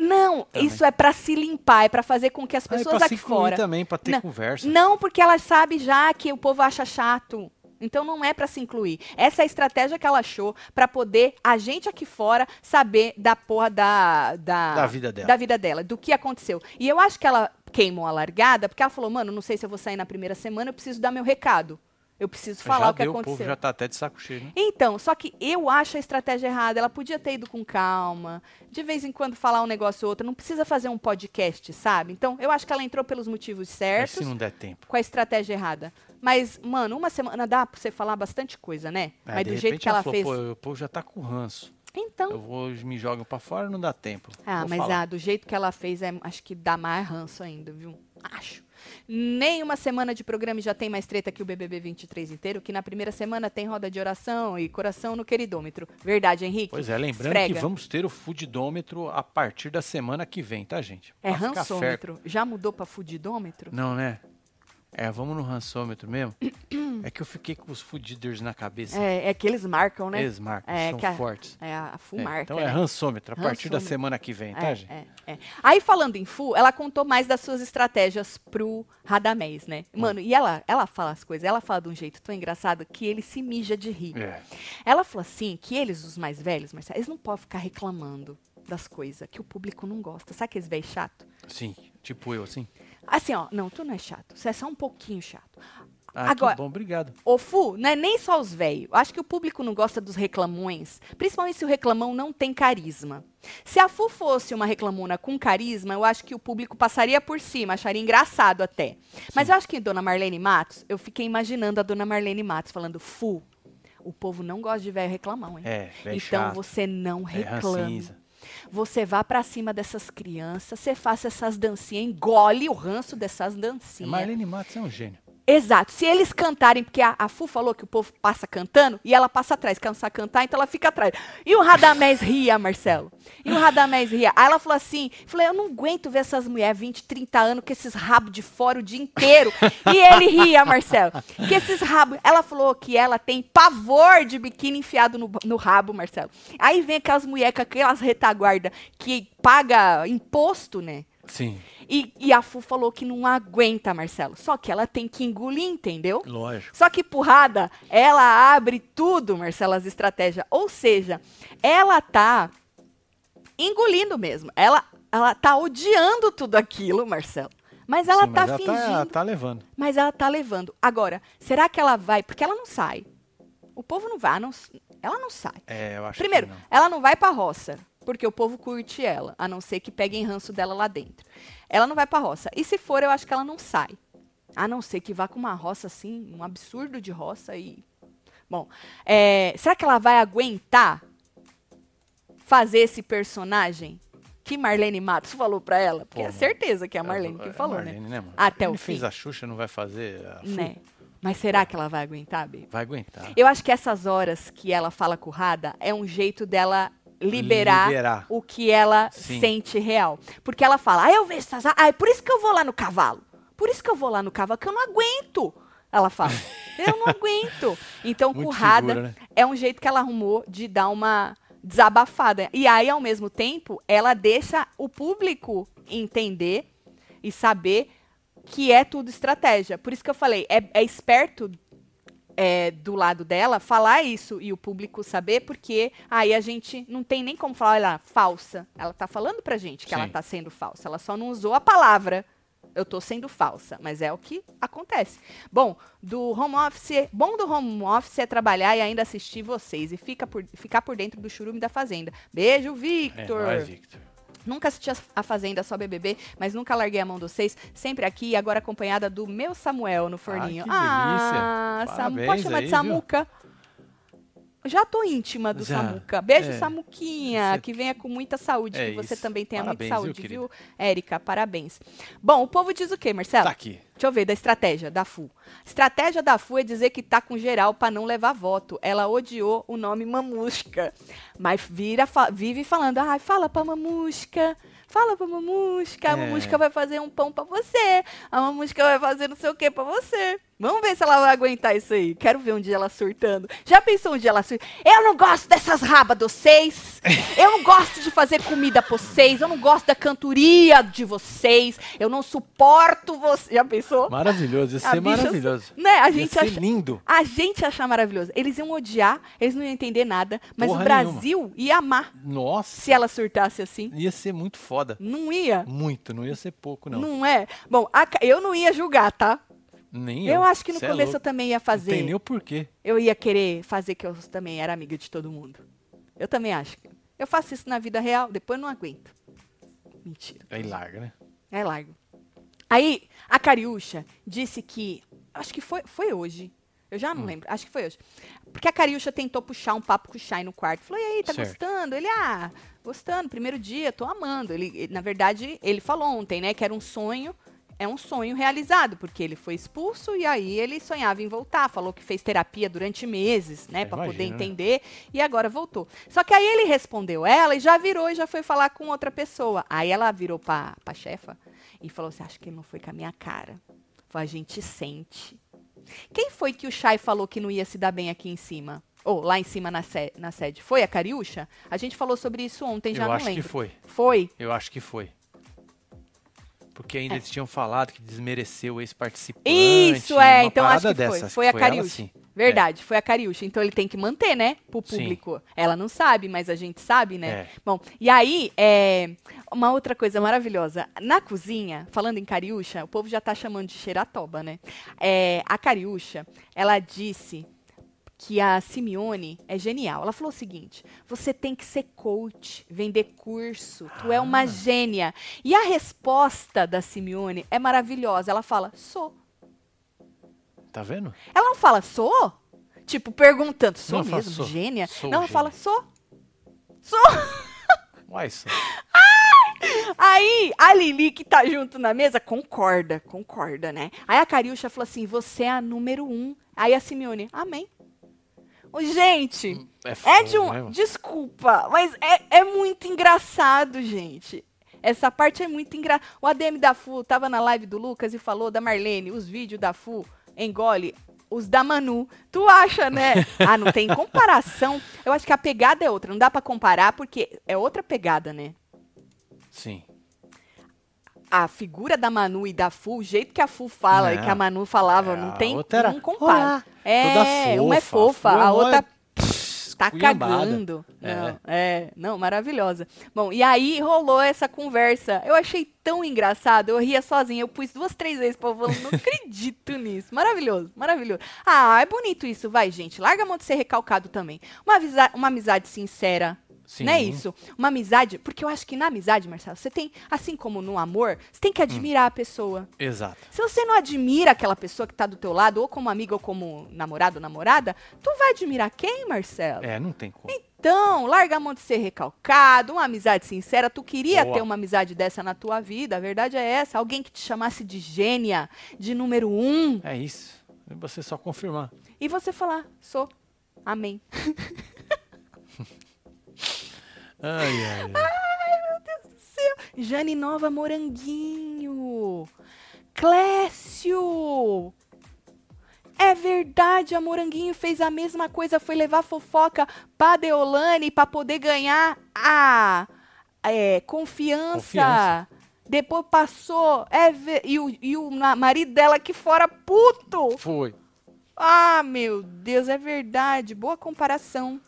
Não, Também. isso é pra se limpar, é pra fazer com que as Ah, é pessoas pra se aqui incluir fora. também, pra ter Não. conversa. Não, porque ela sabe já que o povo acha chato. Então não é pra se incluir. Essa é a estratégia que ela achou pra poder a gente aqui fora saber da porra da da, Da vida dela. da vida dela, do que aconteceu. E eu acho que ela queimou a largada porque ela falou: "Mano, não sei se eu vou sair na primeira semana, eu preciso dar meu recado. Eu preciso falar já o que deu, aconteceu". O povo já tá até de saco cheio, né? Então, só que eu acho a estratégia errada. Ela podia ter ido com calma, de vez em quando falar um negócio ou outro. Não precisa fazer um podcast, sabe? Então, eu acho que ela entrou pelos motivos Mas certos, se não der tempo. com a estratégia errada. Mas, mano, uma semana dá pra você falar bastante coisa, né? É, Mas do jeito que ela falou, fez. Pô, o povo já tá com ranço. Então. Eu vou, me jogam pra fora, não dá tempo. Ah, Vou mas ah, do jeito que ela fez, é, acho que dá mais ranço ainda, viu? Acho. Nem uma semana de programa e já tem mais treta que o BBB 23 inteiro, que na primeira semana tem roda de oração e coração no queridômetro. Verdade, Henrique? Pois é, lembrando Esfrega. que vamos ter o fudidômetro a partir da semana que vem, tá, gente? É Pra rançômetro. Já mudou pra fudidômetro? Não, né? É, vamos no rançômetro mesmo. é que eu fiquei com os fudiders na cabeça. É, é que eles marcam, né? Eles marcam, É, são a- fortes. É a Fu É, marca. então é né? rançômetro, a partir da semana que vem, tá, É, gente? é, é. Aí, falando em Fu, ela contou mais das suas estratégias pro Radamés, né? Mano, e ela, ela fala as coisas, ela fala de um jeito tão engraçado que ele se mija de rir. É. Ela falou assim, que eles, os mais velhos, Marcelo, eles não podem ficar reclamando das coisas que o público não gosta. Sabe aqueles velhos chato? Sim, tipo eu, assim. Assim, ó, não, tu não é chato, você é só um pouquinho chato. Ah, Agora- bom, obrigado. Ô, Fu, não é nem só os velhos. Acho que o público não gosta dos reclamões, principalmente se o reclamão não tem carisma. Se a Fu fosse uma reclamona com carisma, eu acho que o público passaria por cima, acharia engraçado até. Mas eu acho que Dona Marlene Matos, eu fiquei imaginando a Dona Marlene Matos falando, Fu, o povo não gosta de velho reclamão, hein? É, então chato. você não É reclame. rancinza. Você vá pra cima dessas crianças, você faça essas dancinhas, engole o ranço dessas dancinhas. Marlene Matos é um gênio. Exato. Se eles cantarem, porque a, a Fu falou que o povo passa cantando e ela passa atrás, cansa a cantar, então ela fica atrás. E o Radamés ria, Marcelo. E o Radamés ria. Aí ela falou assim: falei, eu não aguento ver essas mulheres 20, 30 anos com esses rabos de fora o dia inteiro. e ele ria, Marcelo. Que esses rabos. Ela falou que ela tem pavor de biquíni enfiado no, no rabo, Marcelo. Aí vem aquelas mulheres com aquelas retaguarda que paga imposto, né? Sim, E, e a Fu falou que não aguenta, Marcelo. Só que ela tem que engolir, entendeu? lógico. Só que porrada, ela abre tudo, Marcelo, as estratégias. Ou seja, ela tá engolindo mesmo. Ela, ela tá odiando tudo aquilo, Marcelo. Mas ela Sim, tá mas fingindo. ela tá, tá levando. Mas ela tá levando. Agora, será que ela vai? Porque ela não sai. O povo não vai. não- ela não sai. É, eu acho Primeiro, não. ela não vai pra roça, porque o povo curte ela, a não ser que peguem ranço dela lá dentro. Ela não vai pra roça. E se for, eu acho que ela não sai. A não ser que vá com uma roça assim, um absurdo de roça e. Bom, é, será que ela vai aguentar fazer esse personagem que Marlene Matos falou pra ela? Porque Pô, é certeza que é a Marlene É que falou, Marlene, né? mano? Até Ele o fez fim. a Xuxa, não vai fazer a Fu? Né? Mas será que ela vai aguentar, Bê? Vai aguentar. Eu acho que essas horas que ela fala currada é um jeito dela liberar, Liberar. o que ela Sim. sente real. Porque ela fala, ah, eu vejo essas... Ah, é por isso que eu vou lá no cavalo. Por isso que eu vou lá no cavalo, que eu não aguento. Ela fala, eu não aguento. Então, Muito currada figura, né? é um jeito que ela arrumou de dar uma desabafada. E aí, ao mesmo tempo, ela deixa o público entender e saber que é tudo estratégia. Por isso que eu falei, é, é esperto é, do lado dela falar isso e o público saber, porque aí a gente não tem nem como falar, olha, falsa. Ela tá falando pra gente que ela Sim. tá sendo falsa. Ela só não usou a palavra. Eu tô sendo falsa, mas é o que acontece. Bom, do home office, bom do home office é trabalhar e ainda assistir vocês e fica por, ficar por dentro do churume da fazenda. Beijo, É, Victor. vai, Victor. Nunca assisti a- Fazenda só BBB, mas nunca larguei a mão dos seis. Sempre aqui agora acompanhada do meu Samuel no forninho. que delícia. Ah, Parabéns pode chamar aí, de viu? Já tô íntima do Já, Samuca. Beijo, é. Samuquinha. Você- Que venha com muita saúde. É que você isso. também tenha Parabéns, muita saúde, viu, Érica? Parabéns. Bom, o povo diz o quê, Marcelo? Tá aqui. Deixa eu ver, da estratégia da FU. Estratégia da FU é dizer que tá com geral pra não levar voto. Ela odiou o nome Mamusca. Mas vira, fa- vive falando, ai, fala pra Mamusca. Fala pra Mamusca. A É. Mamusca vai fazer um pão pra você. A Mamusca vai fazer não sei o que pra você. Vamos ver se ela vai aguentar isso aí. Quero ver um dia ela surtando. Já pensou um dia ela surtando? Eu não gosto dessas rabas de vocês. Eu não gosto de fazer comida pra vocês. Eu não gosto da cantoria de vocês. Eu não suporto vocês. Já pensou? Maravilhoso, ia A ser bicha- maravilhoso. Né? A Ia gente ser acha, lindo. a gente ia achar maravilhoso. Eles iam odiar, eles não iam entender nada, mas Porra o Brasil ia amar Nossa, se ela surtasse assim. ia ser muito foda. Não ia. Muito, não ia ser pouco, não. Não, é? Bom, a eu não ia julgar, tá? Nem Eu, eu. acho que no Cê é começo eu louco. também ia Não tem fazer. nem o porquê. Eu ia querer fazer que eu também era amiga de todo mundo. Eu também acho. Eu faço isso na vida real, depois não aguento. Mentira. Aí larga, né? É largo. Aí, a Cariúcha disse que. Acho que foi, foi hoje. Eu já Hum. não lembro. Acho que foi hoje. Porque a Cariúcha tentou puxar um papo com o Shai no quarto. Falou, e aí, tá Certo. gostando? Ele, ah, gostando, primeiro dia, tô amando. Ele, ele- na verdade, ele falou ontem, né, que era um sonho. É um sonho realizado, porque ele foi expulso e aí ele sonhava em voltar. Falou que fez terapia durante meses, né, É, pra poder né? entender. E agora voltou. Só que aí ele respondeu ela e já virou e já foi falar com outra pessoa. Aí ela virou pra, pra chefa e falou assim: Acho que ele não foi com a minha cara. Falou, a gente sente. Quem foi que o Chay falou que não ia se dar bem aqui em cima? Ou lá em cima na, sé- na sede? Foi a Cariúcha? A gente falou sobre isso ontem, já eu não acho lembro. que foi. Foi? Eu acho que foi. Porque ainda É. eles tinham falado que desmereceu o ex-participante. Isso, é. Então acho que foi. dessa, Foi que a Cariúcha. sim. Verdade, foi a Cariúcha. Então ele tem que manter, né? Pro Sim. público. Ela não sabe, mas a gente sabe, né? É. Bom, e aí, é, uma outra coisa maravilhosa. Na cozinha, falando em Cariúcha, o povo já tá chamando de xeratoba, né? É, a Cariúcha, ela disse que a Simeone é genial. Ela falou o seguinte: você tem que ser coach, vender curso, tu é Ah. uma gênia. E a resposta da Simeone é maravilhosa. Ela fala: sou. Tá vendo? Ela não fala, sou? Tipo, perguntando, sou Não, ela fala, mesmo, "Sou, gênia? sou não, ela gênia." fala, sou. Sou. Uai, só. Aí, a Lili, que tá junto na mesa, concorda, concorda, né? Aí a Cariúcha falou assim, você é a número um. Aí a Simeone, amém. Gente, É, é fogo, de um... né? Desculpa, mas é, é muito engraçado, gente. Essa parte é muito engraçada. O ADM da FU tava na live do Lucas e falou da Marlene, os vídeos da FU engole os da Manu. Tu acha, né? Ah, não tem comparação. Eu acho que a pegada é outra. Não dá pra comparar porque é outra pegada, né? Sim. A figura da Manu e da Fu, o jeito que a Fu fala e Não. que a Manu falava, É, não a tem era, um comparo. É, toda uma é fofa, fofa, é a mó- outra tá cagando. É. Não, é, não, maravilhosa. Bom, e aí rolou essa conversa. Eu achei tão engraçado, eu ria sozinha. Eu pus duas, três vezes pra falando, não acredito nisso. Maravilhoso, maravilhoso. Ah, é bonito isso, vai, gente. Larga a mão de ser recalcado também. Uma, uma amizade sincera. Sim. Não é isso? Uma amizade, porque eu acho que na amizade, Marcelo, você tem, assim como no amor, você tem que admirar a pessoa. Exato. Se você não admira aquela pessoa que tá do teu lado, ou como amiga ou como namorado ou namorada, tu vai admirar quem, Marcelo? É, não tem como. Então, larga a mão de ser recalcado, uma amizade sincera. Tu queria Boa. ter uma amizade dessa na tua vida, a verdade é essa. Alguém que te chamasse de gênia, de número um, É isso. É você só confirmar. e você falar, sou. Amém. Ai, ai, ai. Jane Nova Moranguinho. Clécio. É verdade, a Moranguinho fez a mesma coisa, foi levar fofoca pra Deolane pra poder ganhar a é, confiança. Confiança. Depois passou, é, e, o, e o marido dela aqui fora, puto. Foi. Ah, meu Deus, é verdade. Boa comparação.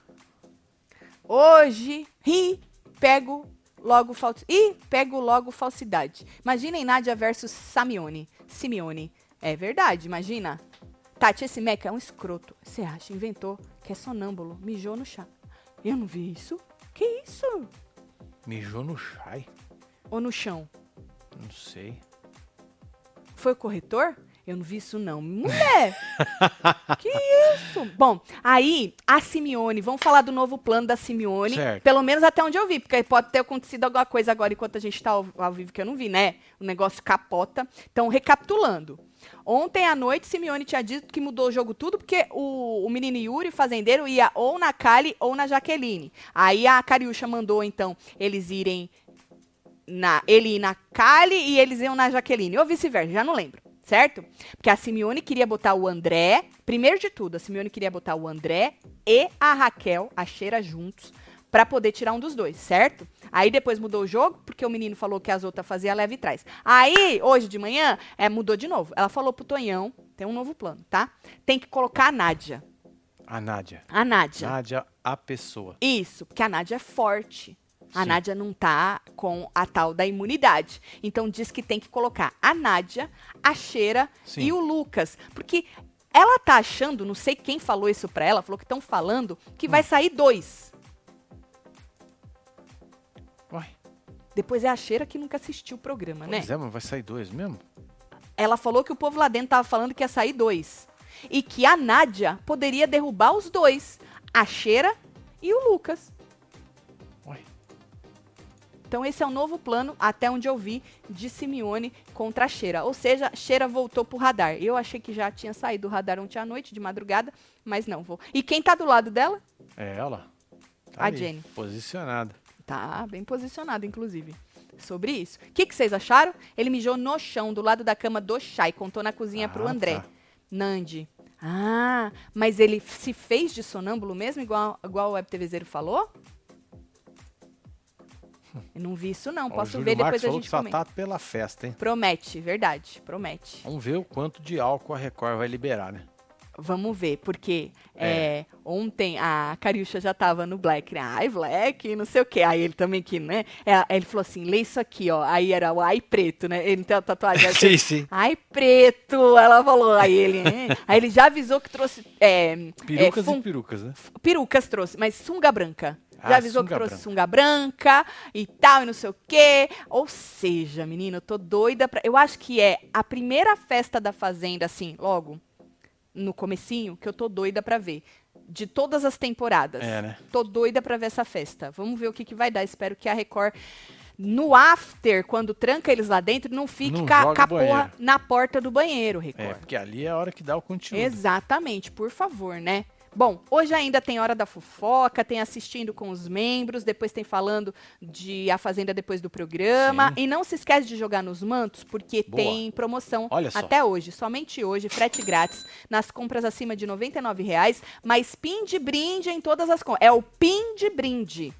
Hoje, ri, pego logo falsidade. Ih, pego logo falsidade. Imaginem Nádia versus Samione. Simeone. É verdade, imagina. Tati, esse meca é um escroto. Você acha? Inventou que é sonâmbulo. Mijou no chá. Eu não vi isso. Que isso? Mijou no chai? Ou no chão? Não sei. Foi o corretor? Eu não vi isso, não. Mulher! que isso? Bom, aí, a Simeone, vamos falar do novo plano da Simeone. Certo. Pelo menos até onde eu vi, porque pode ter acontecido alguma coisa agora enquanto a gente está ao, ao vivo que eu não vi, né? O negócio capota. Então, recapitulando. Ontem à noite, Simeone tinha dito que mudou o jogo tudo, porque o, o menino Yuri, o fazendeiro, ia ou na Kali ou na Jaqueline. Aí a Cariúcha mandou, então, eles irem na, ele ir na Kali e eles iam na Jaqueline. Ou vice-versa, já não lembro. Certo? Porque a Simeone queria botar o André. Primeiro de tudo, a Simeone queria botar o André e a Raquel, a Cheira, juntos, pra poder tirar um dos dois, certo? Aí depois mudou o jogo, porque o menino falou que as outras fazia leve e trás. Aí, hoje de manhã, é, mudou de novo. Ela falou pro Tonhão, tem um novo plano, tá? Tem que colocar a Nádia. A Nádia. A Nádia. Nádia, a pessoa. Isso, porque a Nádia é forte. A Sim. Nádia não tá com a tal da imunidade. Então diz que tem que colocar a Nádia, a Cheira Sim. e o Lucas. Porque ela tá achando, não sei quem falou isso pra ela, falou que estão falando que Hum. vai sair dois. Uai, Depois é a Cheira que nunca assistiu o programa, né? pois é, mas vai sair dois mesmo? Ela falou que o povo lá dentro tava falando que ia sair dois. E que a Nádia poderia derrubar os dois. A Cheira e o Lucas. Então esse é o novo plano, até onde eu vi, de Simeone contra Cheira. Ou seja, Cheira voltou pro radar. Eu achei que já tinha saído do radar ontem à noite, de madrugada, mas não vou. E quem tá do lado dela? é ela. Tá A ali, Jenny. Posicionada. Tá bem posicionado, inclusive. Sobre isso. O que, que vocês acharam? Ele mijou no chão, do lado da cama do Chay. Contou na cozinha pro Ah, André. tá. Nandi. Ah, mas ele se fez de sonâmbulo mesmo, igual, igual o Web TV Zero falou? Eu não vi isso, não. Ó, Posso ver depois a falou gente que só tá pela festa, hein? Promete, verdade, promete. Vamos ver o quanto de álcool a Record vai liberar, né? Vamos ver, porque É. é, ontem a Cariúcha já tava no Black, né? Ai, Black, não sei o quê. Aí ele também que, né? É, ele falou assim, lê isso aqui, ó. Aí era o ai preto, né? Ele tem a tatuagem. aí sim, sim. Ai, preto, ela falou. Aí ele, "É." aí ele já avisou que trouxe é, Perucas é, fun- e perucas, né? perucas trouxe, mas sunga branca. Ah, Já avisou que trouxe branca. sunga branca e tal, e não sei o quê. Ou seja, menino, eu tô doida pra. Eu acho que é a primeira festa da Fazenda, assim, logo, no comecinho, que eu tô doida pra ver. De todas as temporadas. É, né? Tô doida pra ver essa festa. Vamos ver o que, que vai dar. Espero que a Record. No after, quando tranca eles lá dentro, não fique Não com a com porra na porta do banheiro, Record. É, porque ali é a hora que dá o conteúdo. Exatamente, por favor, né? Bom, hoje ainda tem Hora da Fofoca, tem assistindo com os membros, depois tem falando de A Fazenda depois do programa. Sim. E não se esquece de jogar nos mantos, porque Boa. tem promoção até hoje, somente hoje, frete grátis nas compras acima de 99 reais, mas pin de brinde em todas as compras. É o pin de brinde.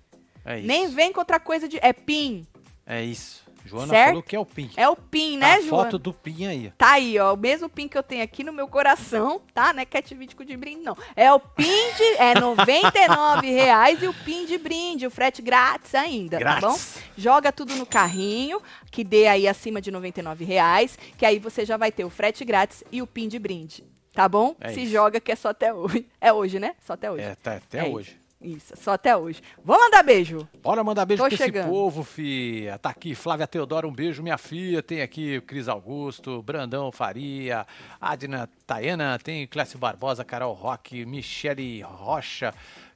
É isso. Nem vem com outra coisa de. É pin. É isso. Joana certo? falou que é o PIN. É o PIN, Tá né, a Joana? foto do PIN aí. Tá aí, ó. O mesmo PIN que eu tenho aqui no meu coração, tá? Não é cat vídeo de brinde, não. É o PIN de. É 99 reais e o PIN de brinde, o frete grátis ainda, tá bom? Grátis. Joga tudo no carrinho, que dê aí acima de 99 reais, que aí você já vai ter o frete grátis e o PIN de brinde. Tá bom? É Se isso. joga que é só até hoje. É hoje, né? Só até hoje. É, tá até É hoje. Isso, só até hoje. Vamos mandar beijo. Bora mandar beijo Tô pra chegando. esse povo, fia. Tá aqui Flávia Teodora, um beijo, minha filha. Tem aqui Cris Augusto, Brandão Faria, Adna Tayana, tem Clécio Barbosa, Carol Roque, Michele Rocha,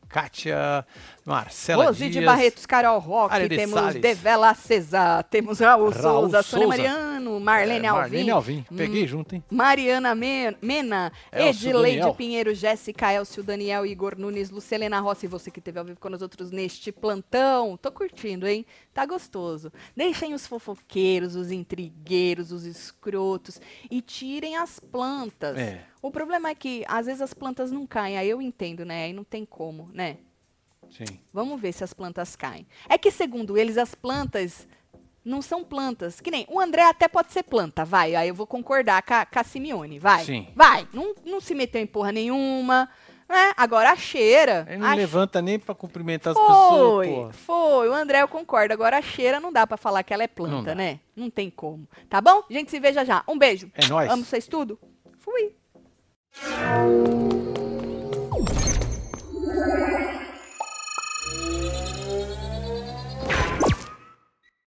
Kátia, Marcela Rose de Dias. Barretos, Carol Roque, Ariane temos Salles. Devela Cesar, temos Raul, Raul Souza, Sônia. Mariano, Marlene É, Alvim, Marlene Alvim. Peguei junto, hein? Mariana Men- Mena, Elcio Edileide Daniel. Pinheiro, Jéssica, Elcio, Daniel, Igor Nunes, Lucelena Rossi, você que esteve ao vivo com nós outros neste plantão. Tô curtindo, hein? Tá gostoso. Deixem os fofoqueiros, os intrigueiros, os escrotos e tirem as plantas. É. O problema é que às vezes as plantas não caem, aí eu entendo, né? Aí não tem como, né? Sim. Vamos ver se as plantas caem. É que, segundo eles, as plantas não são plantas. Que nem o André até pode ser planta, vai. Aí eu vou concordar com a, com a Simeone, vai. Sim. Vai. Não, não se meteu em porra nenhuma. Né? Agora a cheira. Ele não a levanta che... nem para cumprimentar foi, as pessoas. Foi, foi. O André eu concordo. Agora a cheira não dá para falar que ela é planta, não né? Não tem como. Tá bom? A gente se veja já. Um beijo. É nóis. Amo vocês tudo. Fui.